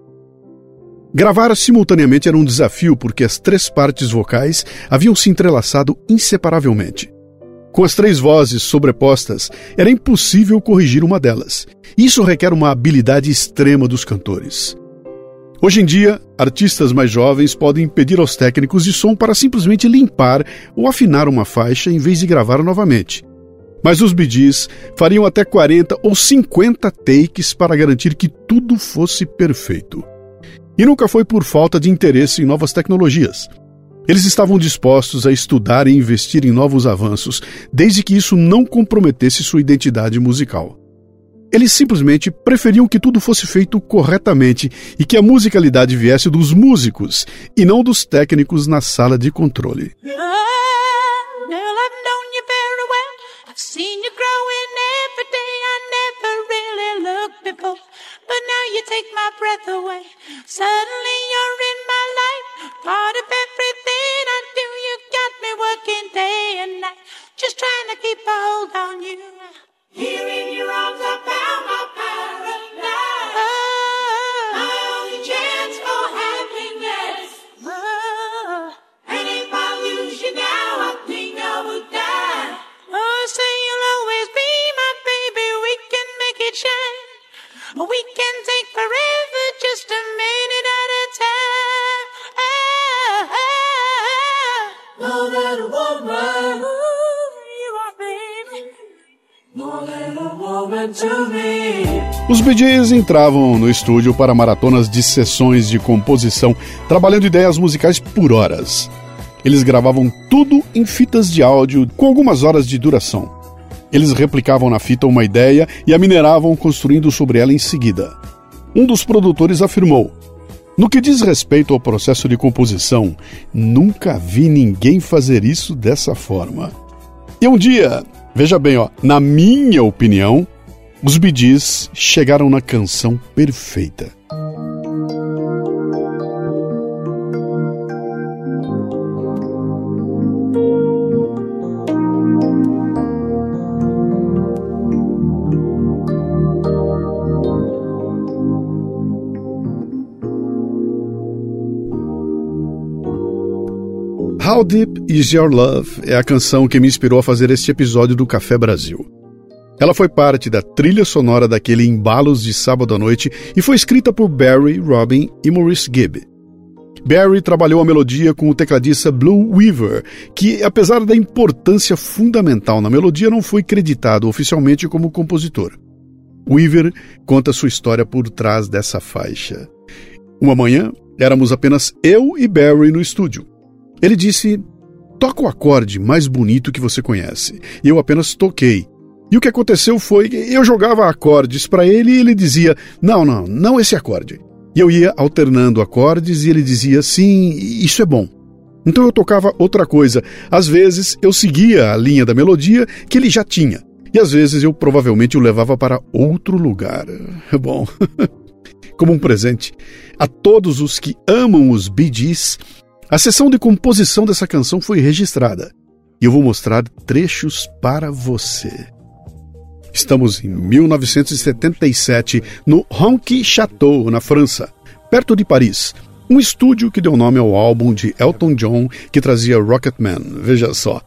Gravar simultaneamente era um desafio porque as três partes vocais haviam se entrelaçado inseparavelmente. Com as três vozes sobrepostas, era impossível corrigir uma delas. Isso requer uma habilidade extrema dos cantores. Hoje em dia, artistas mais jovens podem pedir aos técnicos de som para simplesmente limpar ou afinar uma faixa em vez de gravar novamente. Mas os bidis fariam até 40 ou 50 takes para garantir que tudo fosse perfeito. E nunca foi por falta de interesse em novas tecnologias. Eles estavam dispostos a estudar e investir em novos avanços, desde que isso não comprometesse sua identidade musical. Eles simplesmente preferiam que tudo fosse feito corretamente e que a musicalidade viesse dos músicos e não dos técnicos na sala de controle. Seen you growing every day. I never really looked before. But now you take my breath away. Suddenly you're in my life. Part of everything I do. You got me working day and night. Just trying to keep a hold on you. Here in your arms I found my shine. We can take forever, just a minute at a time. Ah, ah, ah. More than a woman, Ooh, you are, baby. More than a woman to me. Os Gees entravam no estúdio para maratonas de sessões de composição, trabalhando ideias musicais por horas. Eles gravavam tudo em fitas de áudio com algumas horas de duração. Eles replicavam na fita uma ideia e a mineravam construindo sobre ela em seguida. Um dos produtores afirmou: No que diz respeito ao processo de composição, nunca vi ninguém fazer isso dessa forma. E um dia, veja bem, ó, na minha opinião, os Gees chegaram na canção perfeita. How Deep Is Your Love é a canção que me inspirou a fazer este episódio do Café Brasil. Ela foi parte da trilha sonora daquele Embalos de Sábado à Noite e foi escrita por Barry, Robin e Maurice Gibb. Barry trabalhou a melodia com o tecladista Blue Weaver, que, apesar da importância fundamental na melodia, não foi creditado oficialmente como compositor. Weaver conta sua história por trás dessa faixa. Uma manhã, éramos apenas eu e Barry no estúdio. Ele disse: Toca o acorde mais bonito que você conhece. E eu apenas toquei. E o que aconteceu foi que eu jogava acordes para ele e ele dizia: Não, não, não esse acorde. E eu ia alternando acordes e ele dizia: Sim, isso é bom. Então eu tocava outra coisa. Às vezes eu seguia a linha da melodia que ele já tinha. E às vezes eu provavelmente o levava para outro lugar. <laughs> Bom, <laughs> como um presente a todos os que amam os Bee Gees, a sessão de composição dessa canção foi registrada e eu vou mostrar trechos para você. Estamos em 1977 no Ronqui Chateau, na França, perto de Paris. Um estúdio que deu nome ao álbum de Elton John que trazia Rocketman. Veja só.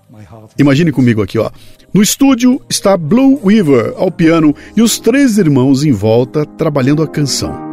Imagine comigo aqui, ó. No estúdio está Blue Weaver ao piano e os três irmãos em volta trabalhando a canção.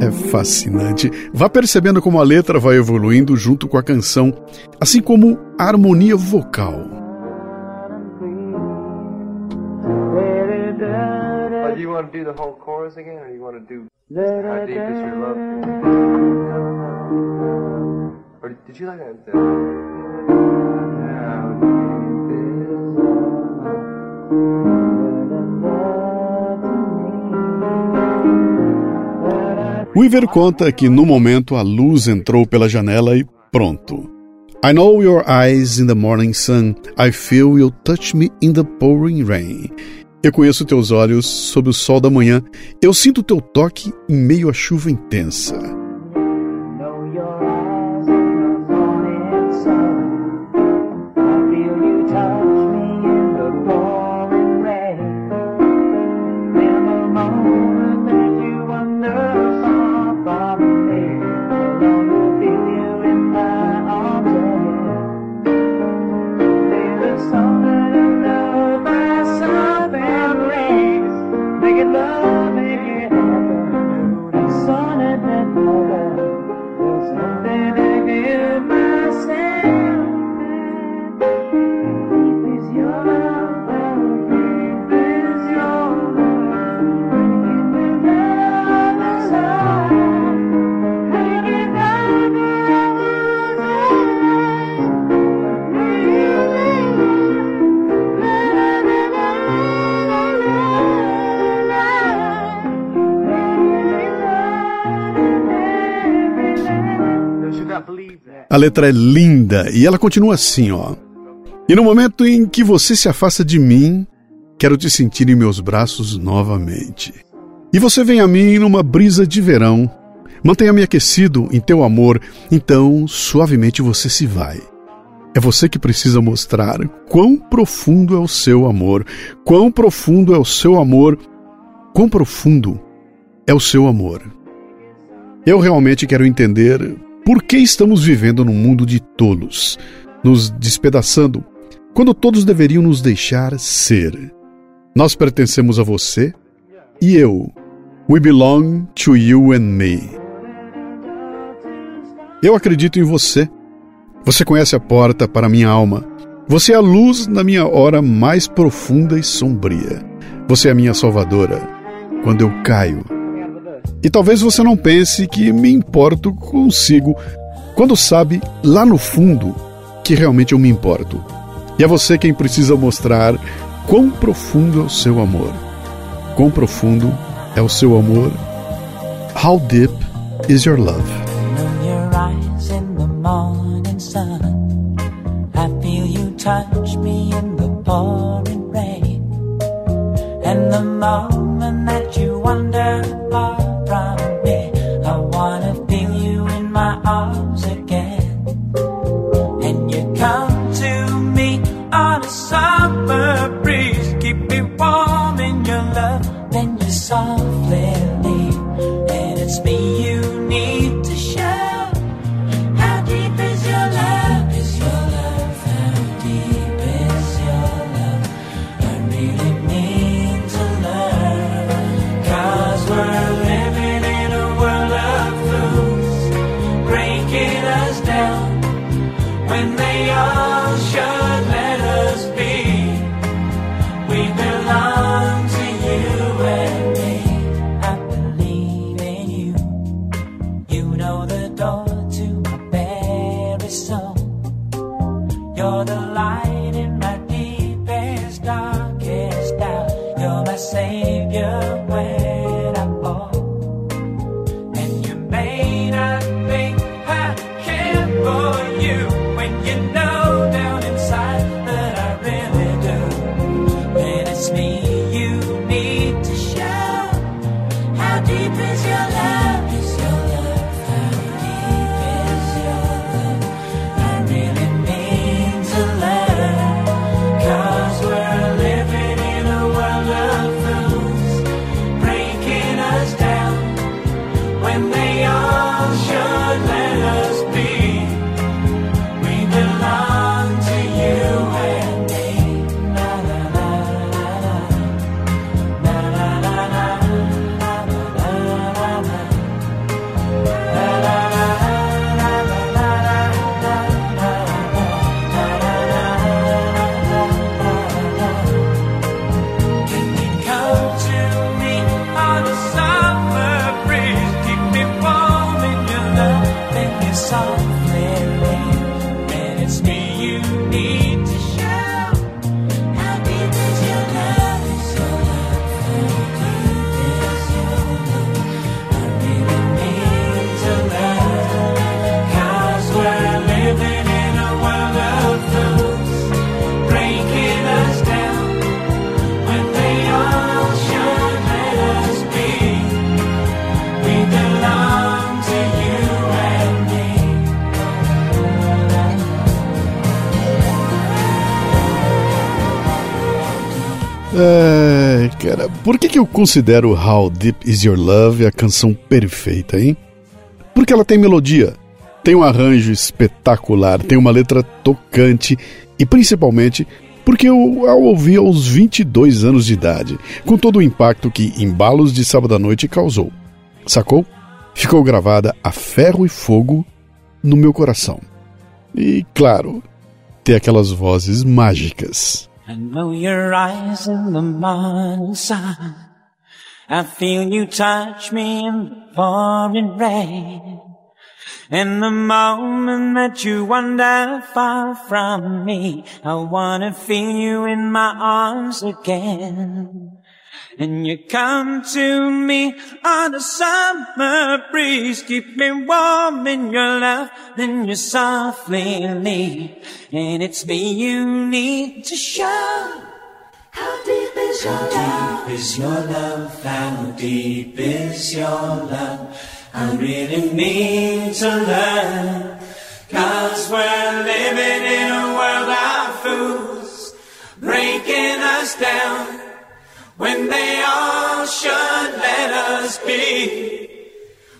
É fascinante. Vá percebendo como a letra vai evoluindo junto com a canção, assim como a harmonia vocal. Do love? Weaver conta que no momento a luz entrou pela janela e pronto. I know your eyes in the morning sun, I feel you touch me in the pouring rain. Eu conheço teus olhos sob o sol da manhã, eu sinto teu toque em meio à chuva intensa. Letra é linda e ela continua assim, ó. E no momento em que você se afasta de mim, quero te sentir em meus braços novamente. E você vem a mim numa brisa de verão, mantenha-me aquecido em teu amor, então suavemente você se vai. É você que precisa mostrar quão profundo é o seu amor, quão profundo é o seu amor, quão profundo é o seu amor. Eu realmente quero entender por que estamos vivendo num mundo de tolos, nos despedaçando, quando todos deveriam nos deixar ser? Nós pertencemos a você e eu. We belong to you and me. Eu acredito em você. Você conhece a porta para minha alma. Você é a luz na minha hora mais profunda e sombria. Você é a minha salvadora quando eu caio. E talvez você não pense que me importo consigo quando sabe lá no fundo que realmente eu me importo. E é você quem precisa mostrar quão profundo é o seu amor. Quão profundo é o seu amor? How deep is your love? touch me in the pouring rain. And the moment that you arms again. And you come to me on a summer breeze, keep me warm in your love, then you softly leave. Considero How Deep Is Your Love a canção perfeita, hein? Porque ela tem melodia, tem um arranjo espetacular, tem uma letra tocante e principalmente porque eu a ouvi aos 22 anos de idade, com todo o impacto que Embalos de Sábado à Noite causou. Sacou? Ficou gravada a ferro e fogo no meu coração. E, claro, tem aquelas vozes mágicas. I know your eyes in the morning sun. I feel you touch me in the pouring rain. And the moment that you wander far from me, I wanna feel you in my arms again. And you come to me on a summer breeze, keep me warm in your love, then you softly leave. And it's me you need to show. How deep is your love? Deep is your love? How deep is your love? I really need to learn. Cause we're living in a world of fools, breaking us down when they all should let us be.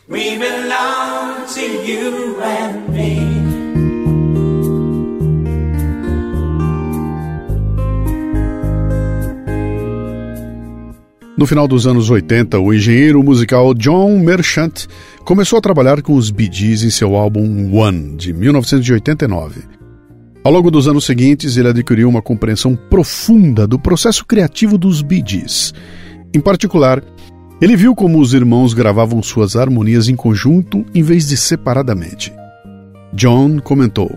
We belong to you and me. No final dos anos 80, o engenheiro musical John Merchant começou a trabalhar com os Bee Gees em seu álbum One, de 1989. Ao longo dos anos seguintes, ele adquiriu uma compreensão profunda do processo criativo dos Bee Gees. Em particular, ele viu como os irmãos gravavam suas harmonias em conjunto em vez de separadamente. John comentou: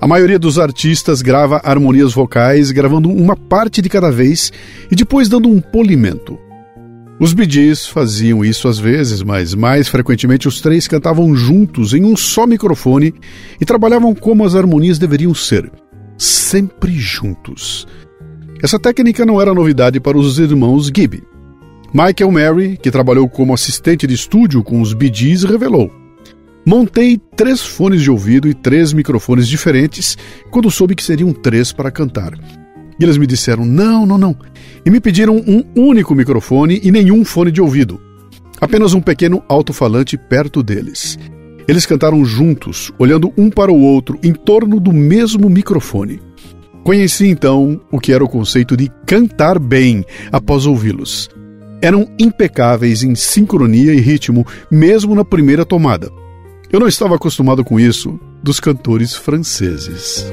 a maioria dos artistas grava harmonias vocais gravando uma parte de cada vez e depois dando um polimento. Os Gees faziam isso às vezes, mas mais frequentemente os três cantavam juntos em um só microfone e trabalhavam como as harmonias deveriam ser, sempre juntos. Essa técnica não era novidade para os irmãos Gibby. Michael Mary, que trabalhou como assistente de estúdio com os Gees, revelou: Montei três fones de ouvido e três microfones diferentes quando soube que seriam três para cantar. E eles me disseram: não, não, não. E me pediram um único microfone e nenhum fone de ouvido. Apenas um pequeno alto-falante perto deles. Eles cantaram juntos, olhando um para o outro em torno do mesmo microfone. Conheci então o que era o conceito de cantar bem após ouvi-los. Eram impecáveis em sincronia e ritmo, mesmo na primeira tomada. Eu não estava acostumado com isso dos cantores franceses.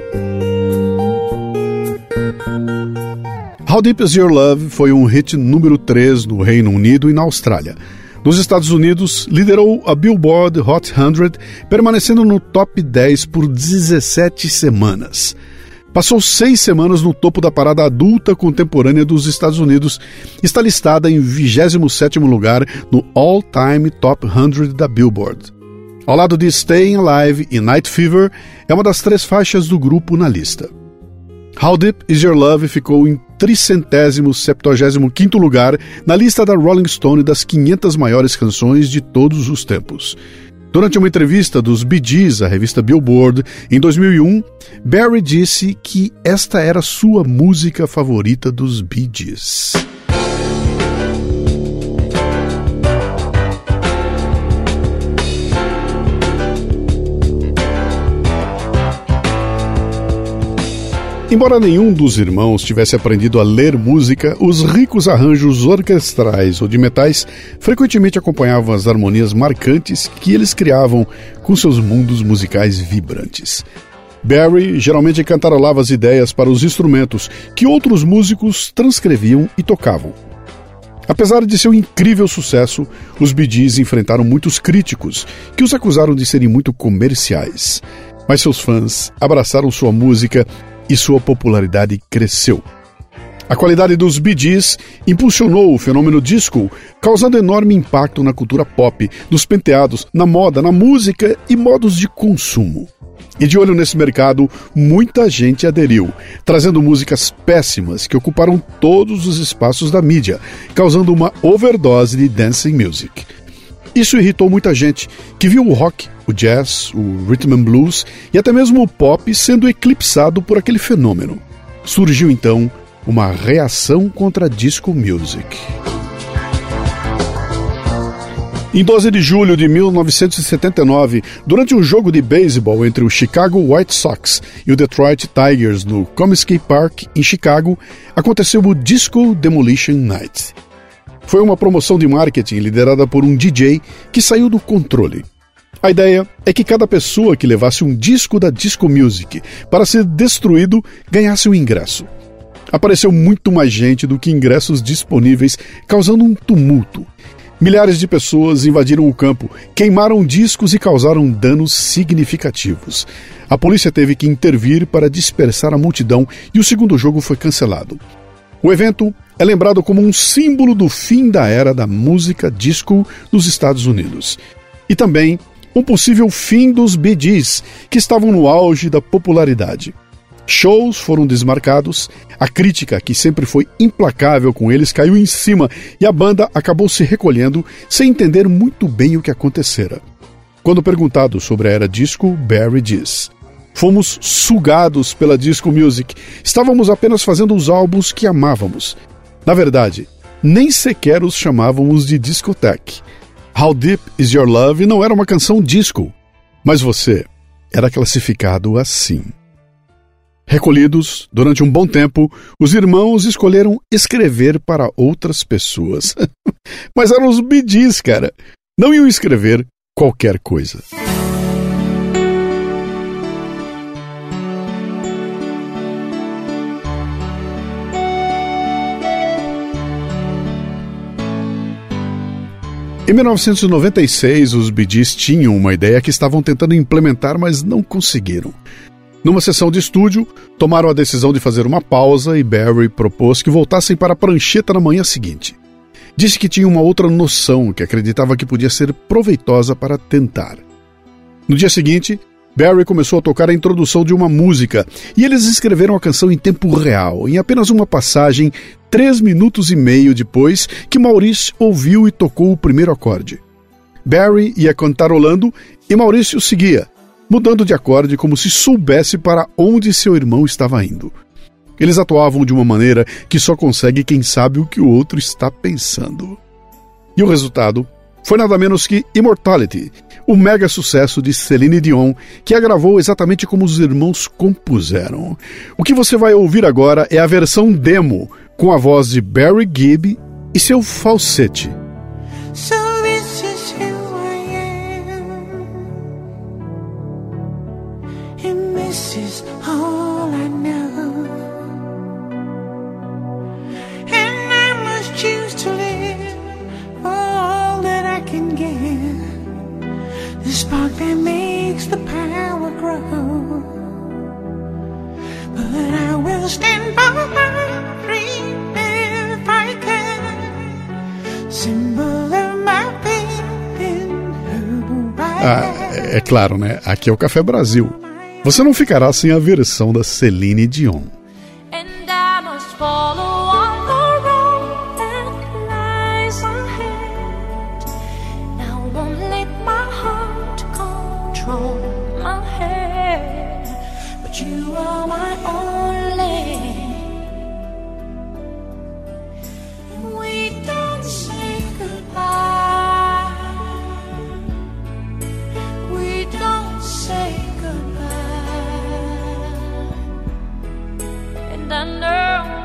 How Deep Is Your Love foi um hit número 3 no Reino Unido e na Austrália. Nos Estados Unidos, liderou a Billboard Hot 100, permanecendo no top 10 por 17 semanas. Passou seis semanas no topo da parada adulta contemporânea dos Estados Unidos. Está listada em 27º lugar no All Time Top 100 da Billboard. Ao lado de Staying Alive e Night Fever, é uma das três faixas do grupo na lista. How Deep Is Your Love ficou em tricentésimo septuagésimo quinto lugar na lista da Rolling Stone das 500 maiores canções de todos os tempos. Durante uma entrevista dos Bee Gees à revista Billboard em 2001, Barry disse que esta era sua música favorita dos Bee Gees. Embora nenhum dos irmãos tivesse aprendido a ler música, os ricos arranjos orquestrais ou de metais frequentemente acompanhavam as harmonias marcantes que eles criavam com seus mundos musicais vibrantes. Barry geralmente cantarolava as ideias para os instrumentos que outros músicos transcreviam e tocavam. Apesar de seu incrível sucesso, os Bee enfrentaram muitos críticos que os acusaram de serem muito comerciais. Mas seus fãs abraçaram sua música e sua popularidade cresceu. A qualidade dos Gees impulsionou o fenômeno disco, causando enorme impacto na cultura pop, nos penteados, na moda, na música e modos de consumo. E de olho nesse mercado, muita gente aderiu, trazendo músicas péssimas que ocuparam todos os espaços da mídia, causando uma overdose de dancing music. Isso irritou muita gente que viu o rock, o jazz, o rhythm and blues e até mesmo o pop sendo eclipsado por aquele fenômeno. Surgiu então uma reação contra a disco music. Em 12 de julho de 1979, durante um jogo de beisebol entre o Chicago White Sox e o Detroit Tigers no Comiskey Park, em Chicago, aconteceu o Disco Demolition Night. Foi uma promoção de marketing liderada por um DJ que saiu do controle. A ideia é que cada pessoa que levasse um disco da Disco Music para ser destruído ganhasse um ingresso. Apareceu muito mais gente do que ingressos disponíveis, causando um tumulto. Milhares de pessoas invadiram o campo, queimaram discos e causaram danos significativos. A polícia teve que intervir para dispersar a multidão e o segundo jogo foi cancelado. O evento é lembrado como um símbolo do fim da era da música disco nos Estados Unidos. E também um possível fim dos Gees, que estavam no auge da popularidade. Shows foram desmarcados, a crítica, que sempre foi implacável com eles, caiu em cima e a banda acabou se recolhendo sem entender muito bem o que acontecera. Quando perguntado sobre a era disco, Barry diz: Fomos sugados pela disco music. Estávamos apenas fazendo os álbuns que amávamos. Na verdade, nem sequer os chamávamos de discoteque. How Deep Is Your Love não era uma canção disco, mas você era classificado assim. Recolhidos durante um bom tempo, os irmãos escolheram escrever para outras pessoas. <laughs> Mas eram os bidis, cara. Não iam escrever qualquer coisa. Em 1996, os Bidis tinham uma ideia que estavam tentando implementar, mas não conseguiram. Numa sessão de estúdio, tomaram a decisão de fazer uma pausa e Barry propôs que voltassem para a prancheta na manhã seguinte. Disse que tinha uma outra noção que acreditava que podia ser proveitosa para tentar. No dia seguinte, Barry começou a tocar a introdução de uma música e eles escreveram a canção em tempo real, em apenas uma passagem, três minutos e meio depois que Maurice ouviu e tocou o primeiro acorde. Barry ia cantarolando e Maurício seguia, mudando de acorde como se soubesse para onde seu irmão estava indo. Eles atuavam de uma maneira que só consegue quem sabe o que o outro está pensando. E o resultado foi nada menos que Immortality, o mega sucesso de Celine Dion, que a gravou exatamente como os irmãos compuseram. O que você vai ouvir agora é a versão demo, com a voz de Barry Gibb e seu falsete. Ah, é claro, né? Aqui é o Café Brasil. Você não ficará sem a versão da Celine Dion.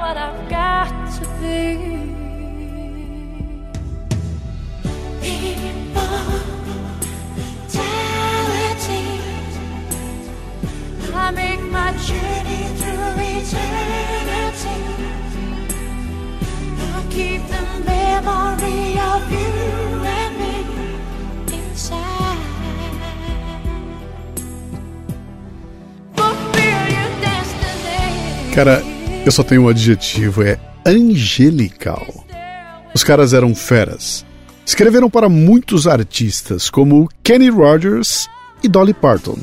what I've got to be. Immortality. I make my journey through eternity. I keep the memory of you. Cara, eu só tenho um adjetivo, é angelical. Os caras eram feras. Escreveram para muitos artistas, como Kenny Rogers e Dolly Parton.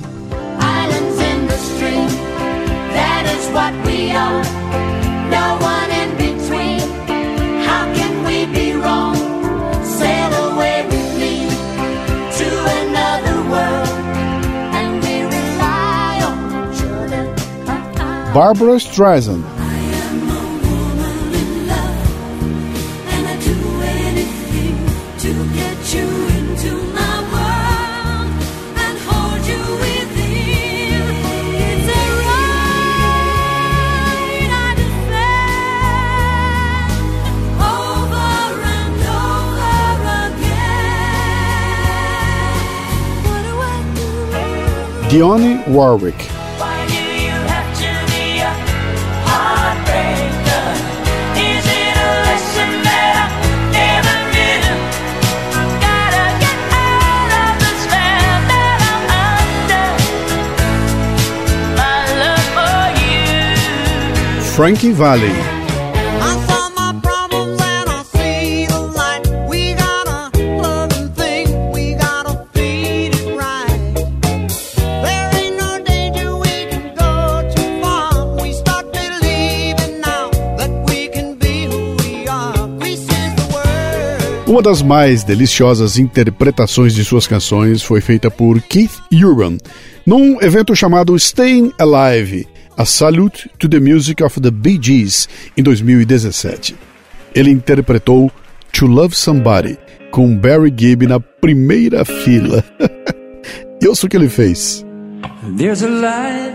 Barbara Streisand. Dionne Warwick. Frankie Valli. Uma das mais deliciosas interpretações de suas canções foi feita por Keith Urban, num evento chamado Staying Alive, a Salute to the Music of the Bee Gees, em 2017. Ele interpretou To Love Somebody, com Barry Gibb na primeira fila. <laughs> e ouça o que ele fez. There's a light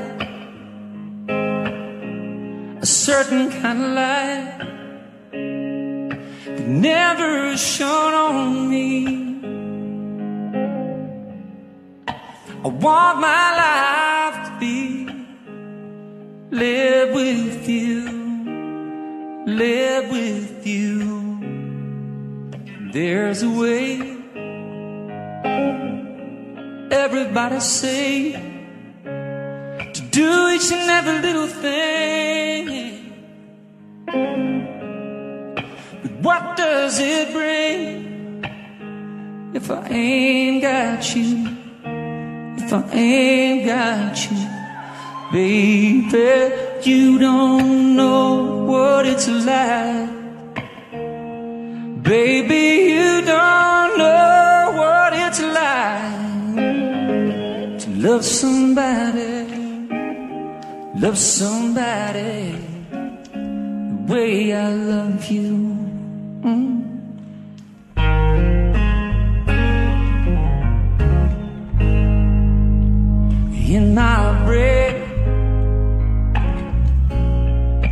certain kind of light never shone on me. I want my life to be live with you, live with you. There's a way. Everybody say to do each and every little thing. What does it bring if I ain't got you? If I ain't got you, baby, you don't know what it's like. Baby, you don't know what it's like to love somebody, love somebody the way I love you. Mm. In my bread,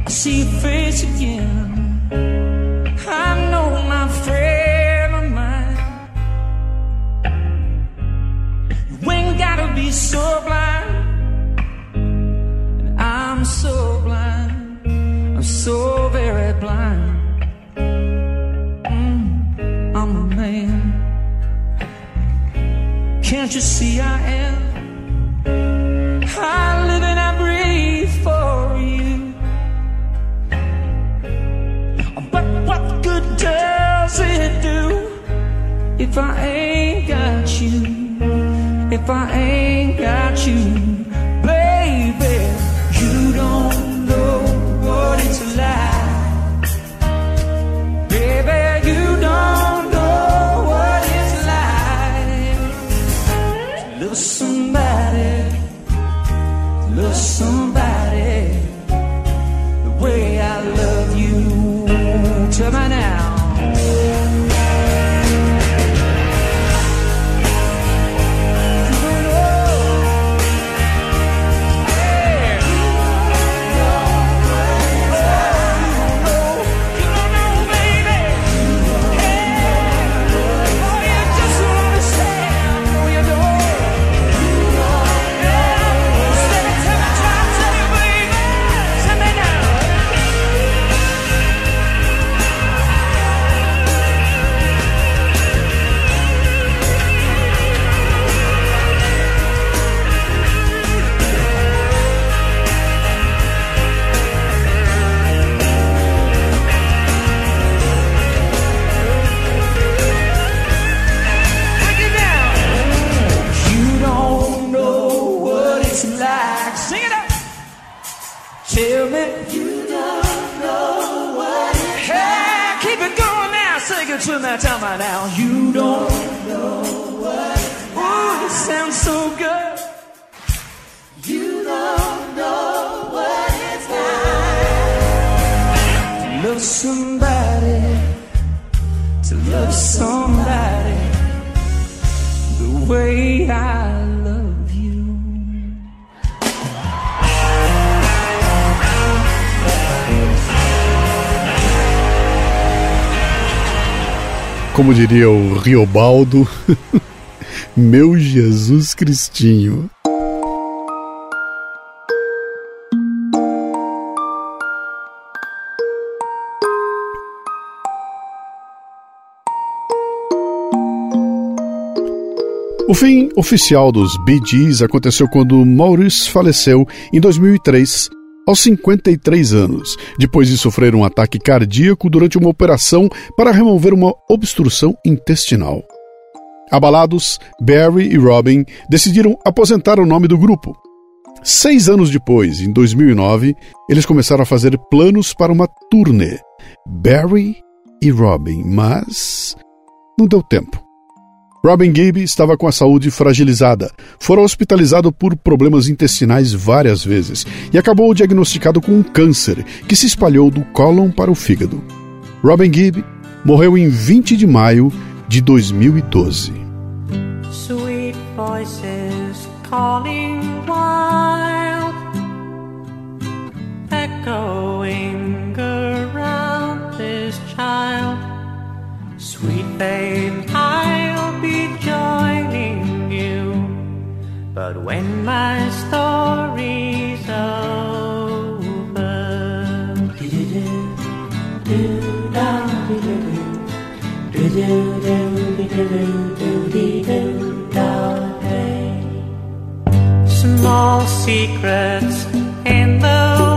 I see your face again. I know my friend of mine. You ain't gotta be so blind. And I'm so blind. I'm so very blind. Can't you see I am? I live and I breathe for you. But what good does it do if I ain't got you? If I ain't got you, Tell diria o Riobaldo, <laughs> meu Jesus Cristinho. O fim oficial dos Bee Gees aconteceu quando Maurice faleceu em 2003, aos 53 anos, depois de sofrer um ataque cardíaco durante uma operação para remover uma obstrução intestinal. Abalados, Barry e Robin decidiram aposentar o nome do grupo. Seis anos depois, em 2009, eles começaram a fazer planos para uma turnê. Barry e Robin, mas não deu tempo. Robin Gibb estava com a saúde fragilizada, fora hospitalizado por problemas intestinais várias vezes e acabou diagnosticado com um câncer que se espalhou do cólon para o fígado. Robin Gibb morreu em 20 de maio de 2012. Sweet voices calling wild, echoing around this child. Sweet babe, I But when my story's over, do hey. Small secrets in the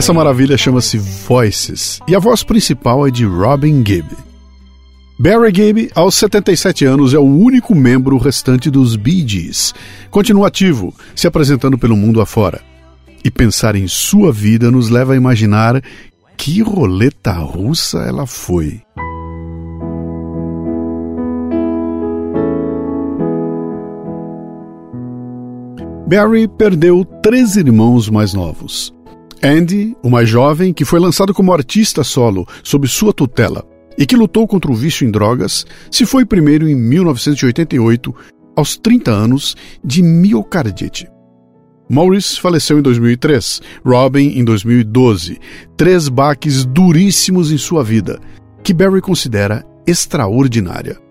Essa maravilha chama-se Voices e a voz principal é de Robin Gibb. Barry Gibb, aos 77 anos, é o único membro restante dos Bee Gees. Continua ativo, se apresentando pelo mundo afora. E pensar em sua vida nos leva a imaginar que roleta russa ela foi. Barry perdeu três irmãos mais novos. Andy, mais jovem, que foi lançado como artista solo sob sua tutela e que lutou contra o vício em drogas, se foi primeiro em 1988, aos 30 anos, de miocardite. Maurice faleceu em 2003, Robin em 2012, três baques duríssimos em sua vida, que Barry considera extraordinária.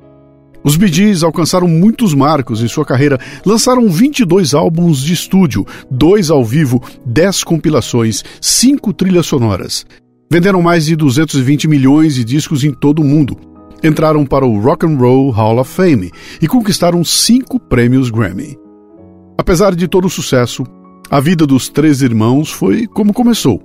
Os Bee Gees alcançaram muitos marcos em sua carreira, lançaram 22 álbuns de estúdio, dois ao vivo, 10 compilações, cinco trilhas sonoras. Venderam mais de 220 milhões de discos em todo o mundo. Entraram para o Rock and Roll Hall of Fame e conquistaram cinco prêmios Grammy. Apesar de todo o sucesso, a vida dos três irmãos foi como começou: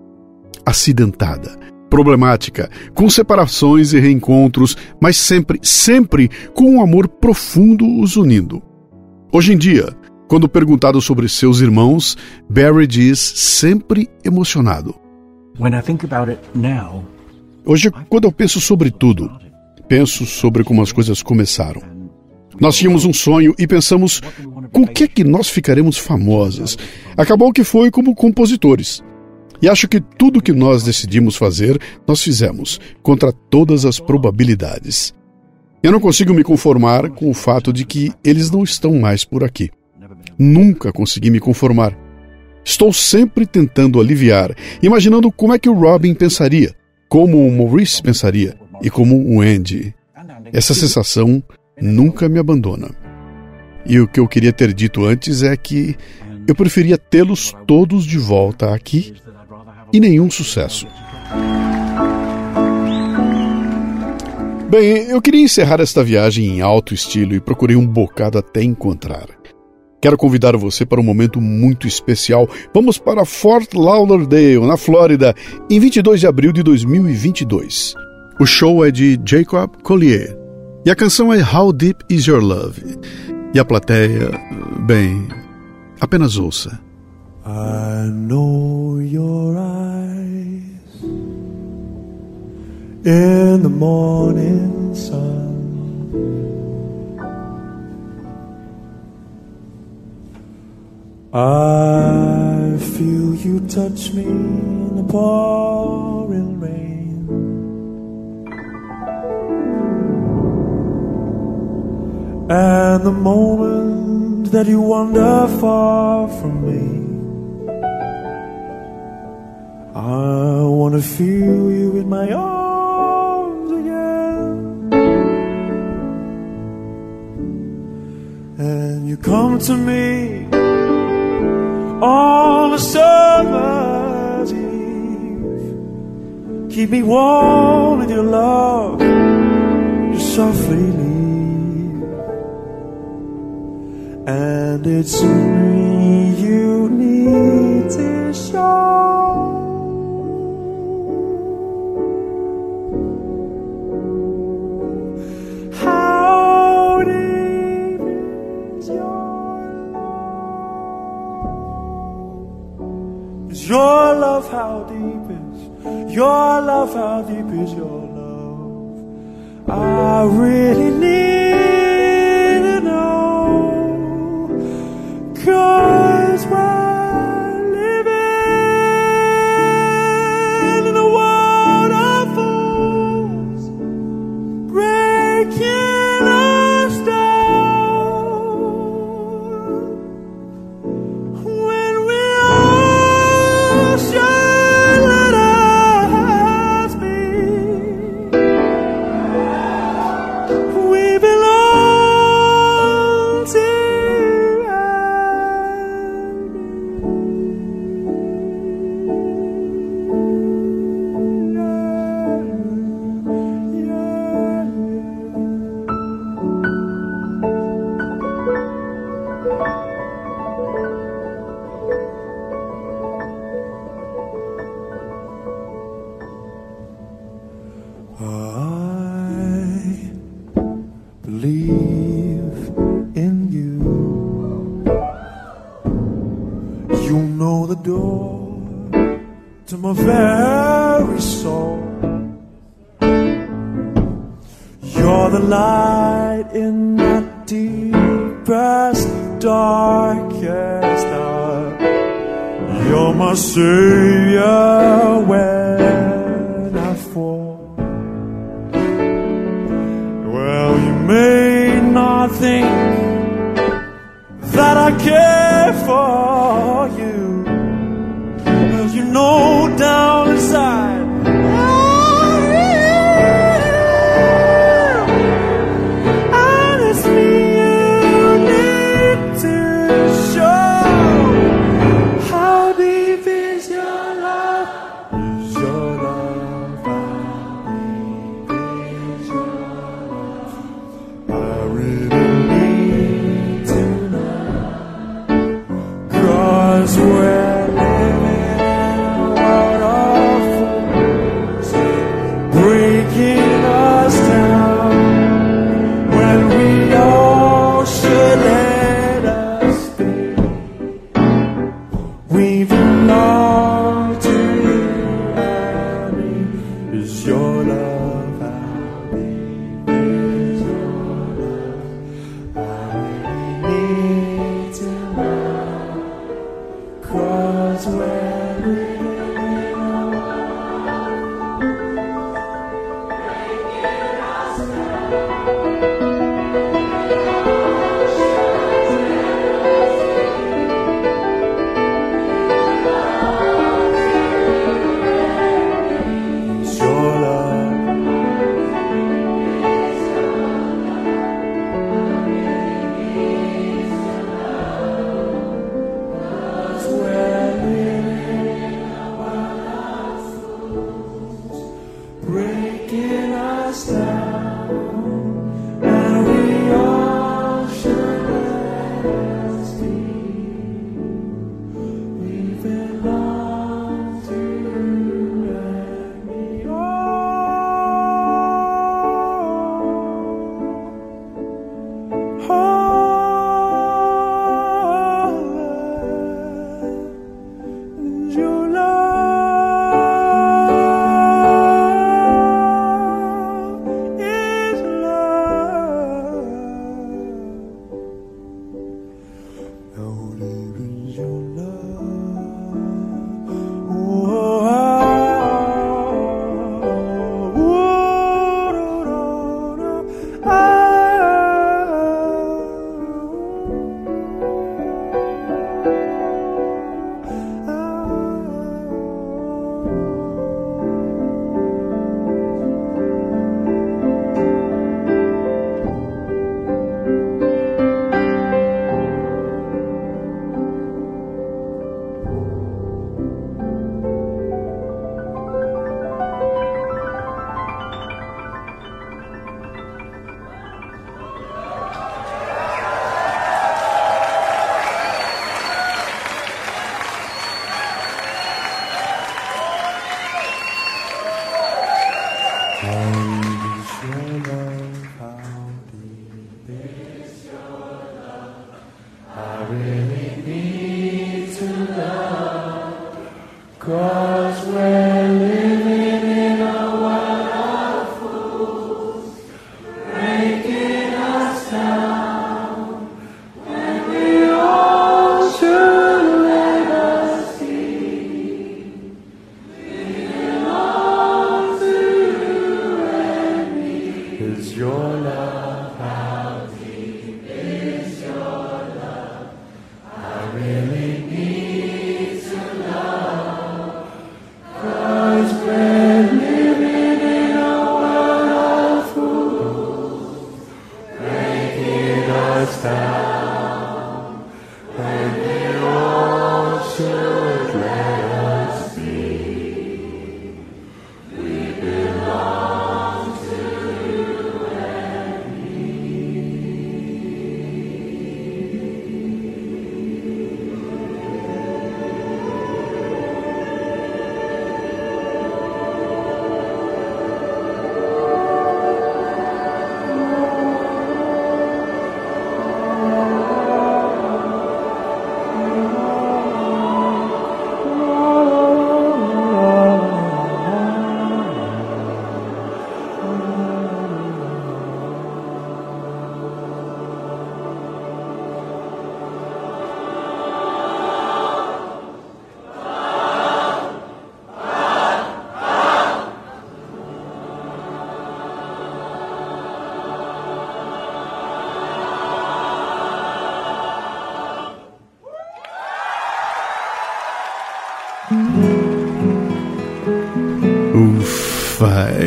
acidentada, problemática, com separações e reencontros, mas sempre, sempre com um amor profundo os unindo. Hoje em dia, quando perguntado sobre seus irmãos, Barry diz sempre emocionado: Hoje, quando eu penso sobre tudo, penso sobre como as coisas começaram. Nós tínhamos um sonho e pensamos com o que é que nós ficaremos famosas. Acabou que foi como compositores. E acho que tudo que nós decidimos fazer, nós fizemos, contra todas as probabilidades. Eu não consigo me conformar com o fato de que eles não estão mais por aqui. Nunca consegui me conformar. Estou sempre tentando aliviar, imaginando como é que o Robin pensaria, como o Maurice pensaria e como o Andy. Essa sensação nunca me abandona. E o que eu queria ter dito antes é que eu preferia tê-los todos de volta aqui e nenhum sucesso. Bem, eu queria encerrar esta viagem em alto estilo e procurei um bocado até encontrar. Quero convidar você para um momento muito especial. Vamos para Fort Lauderdale, na Flórida, em 22 de abril de 2022. O show é de Jacob Collier e a canção é How Deep Is Your Love. E a plateia, bem, apenas ouça. I know your eyes in the morning sun. I feel you touch me in the pouring rain. And the moment that you wander far from me. I wanna feel you in my arms again. And you come to me on a summer's eve. Keep me warm with your love. You softly leave. And it's me you need to show. Your love how deep is your love? How deep is your love? I really need to know. Cause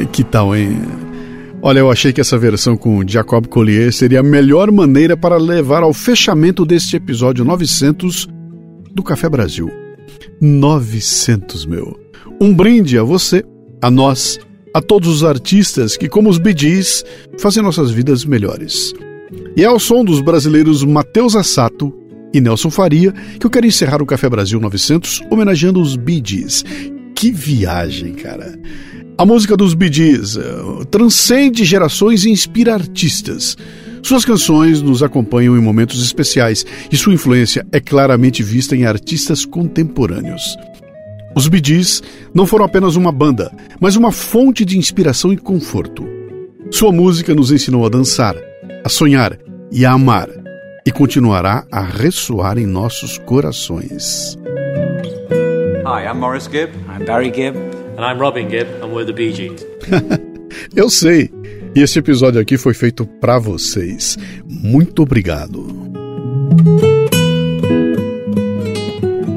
que tal, hein? Olha, eu achei que essa versão com Jacob Collier seria a melhor maneira para levar ao fechamento deste episódio 900 do Café Brasil. 900, meu. Um brinde a você, a nós, a todos os artistas que, como os Gees, fazem nossas vidas melhores. E é ao som dos brasileiros Matheus Assato e Nelson Faria que eu quero encerrar o Café Brasil 900 homenageando os Gees. Que viagem, cara! A música dos Bee Gees uh, transcende gerações e inspira artistas. Suas canções nos acompanham em momentos especiais e sua influência é claramente vista em artistas contemporâneos. Os Bee Gees não foram apenas uma banda, mas uma fonte de inspiração e conforto. Sua música nos ensinou a dançar, a sonhar e a amar, e continuará a ressoar em nossos corações. Hi, I'm Morris Gibb. I'm Barry Gibb. And I'm Robin Gibb, and we're the Bee Gees. <laughs> Eu sei. E esse episódio aqui foi feito para vocês. Muito obrigado.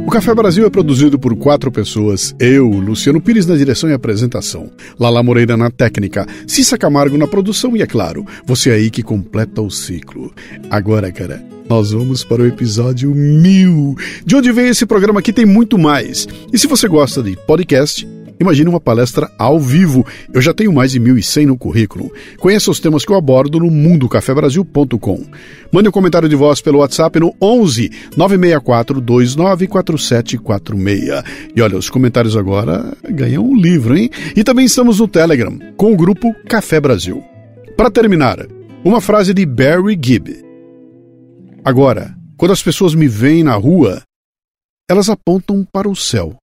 O Café Brasil é produzido por quatro pessoas. Eu, Luciano Pires na direção e apresentação. Lala Moreira na técnica. Cissa Camargo na produção e, é claro, você aí que completa o ciclo. Agora, cara, nós vamos para o episódio mil. De onde vem esse programa aqui tem muito mais. E se você gosta de podcast, Imagine uma palestra ao vivo. Eu já tenho mais de 1.100 no currículo. Conheça os temas que eu abordo no mundocafebrasil.com. Mande um comentário de voz pelo WhatsApp no 11 964 294746. E olha, os comentários agora ganham um livro, hein? E também estamos no Telegram, com o grupo Café Brasil. Para terminar, uma frase de Barry Gibb. Agora, quando as pessoas me veem na rua, elas apontam para o céu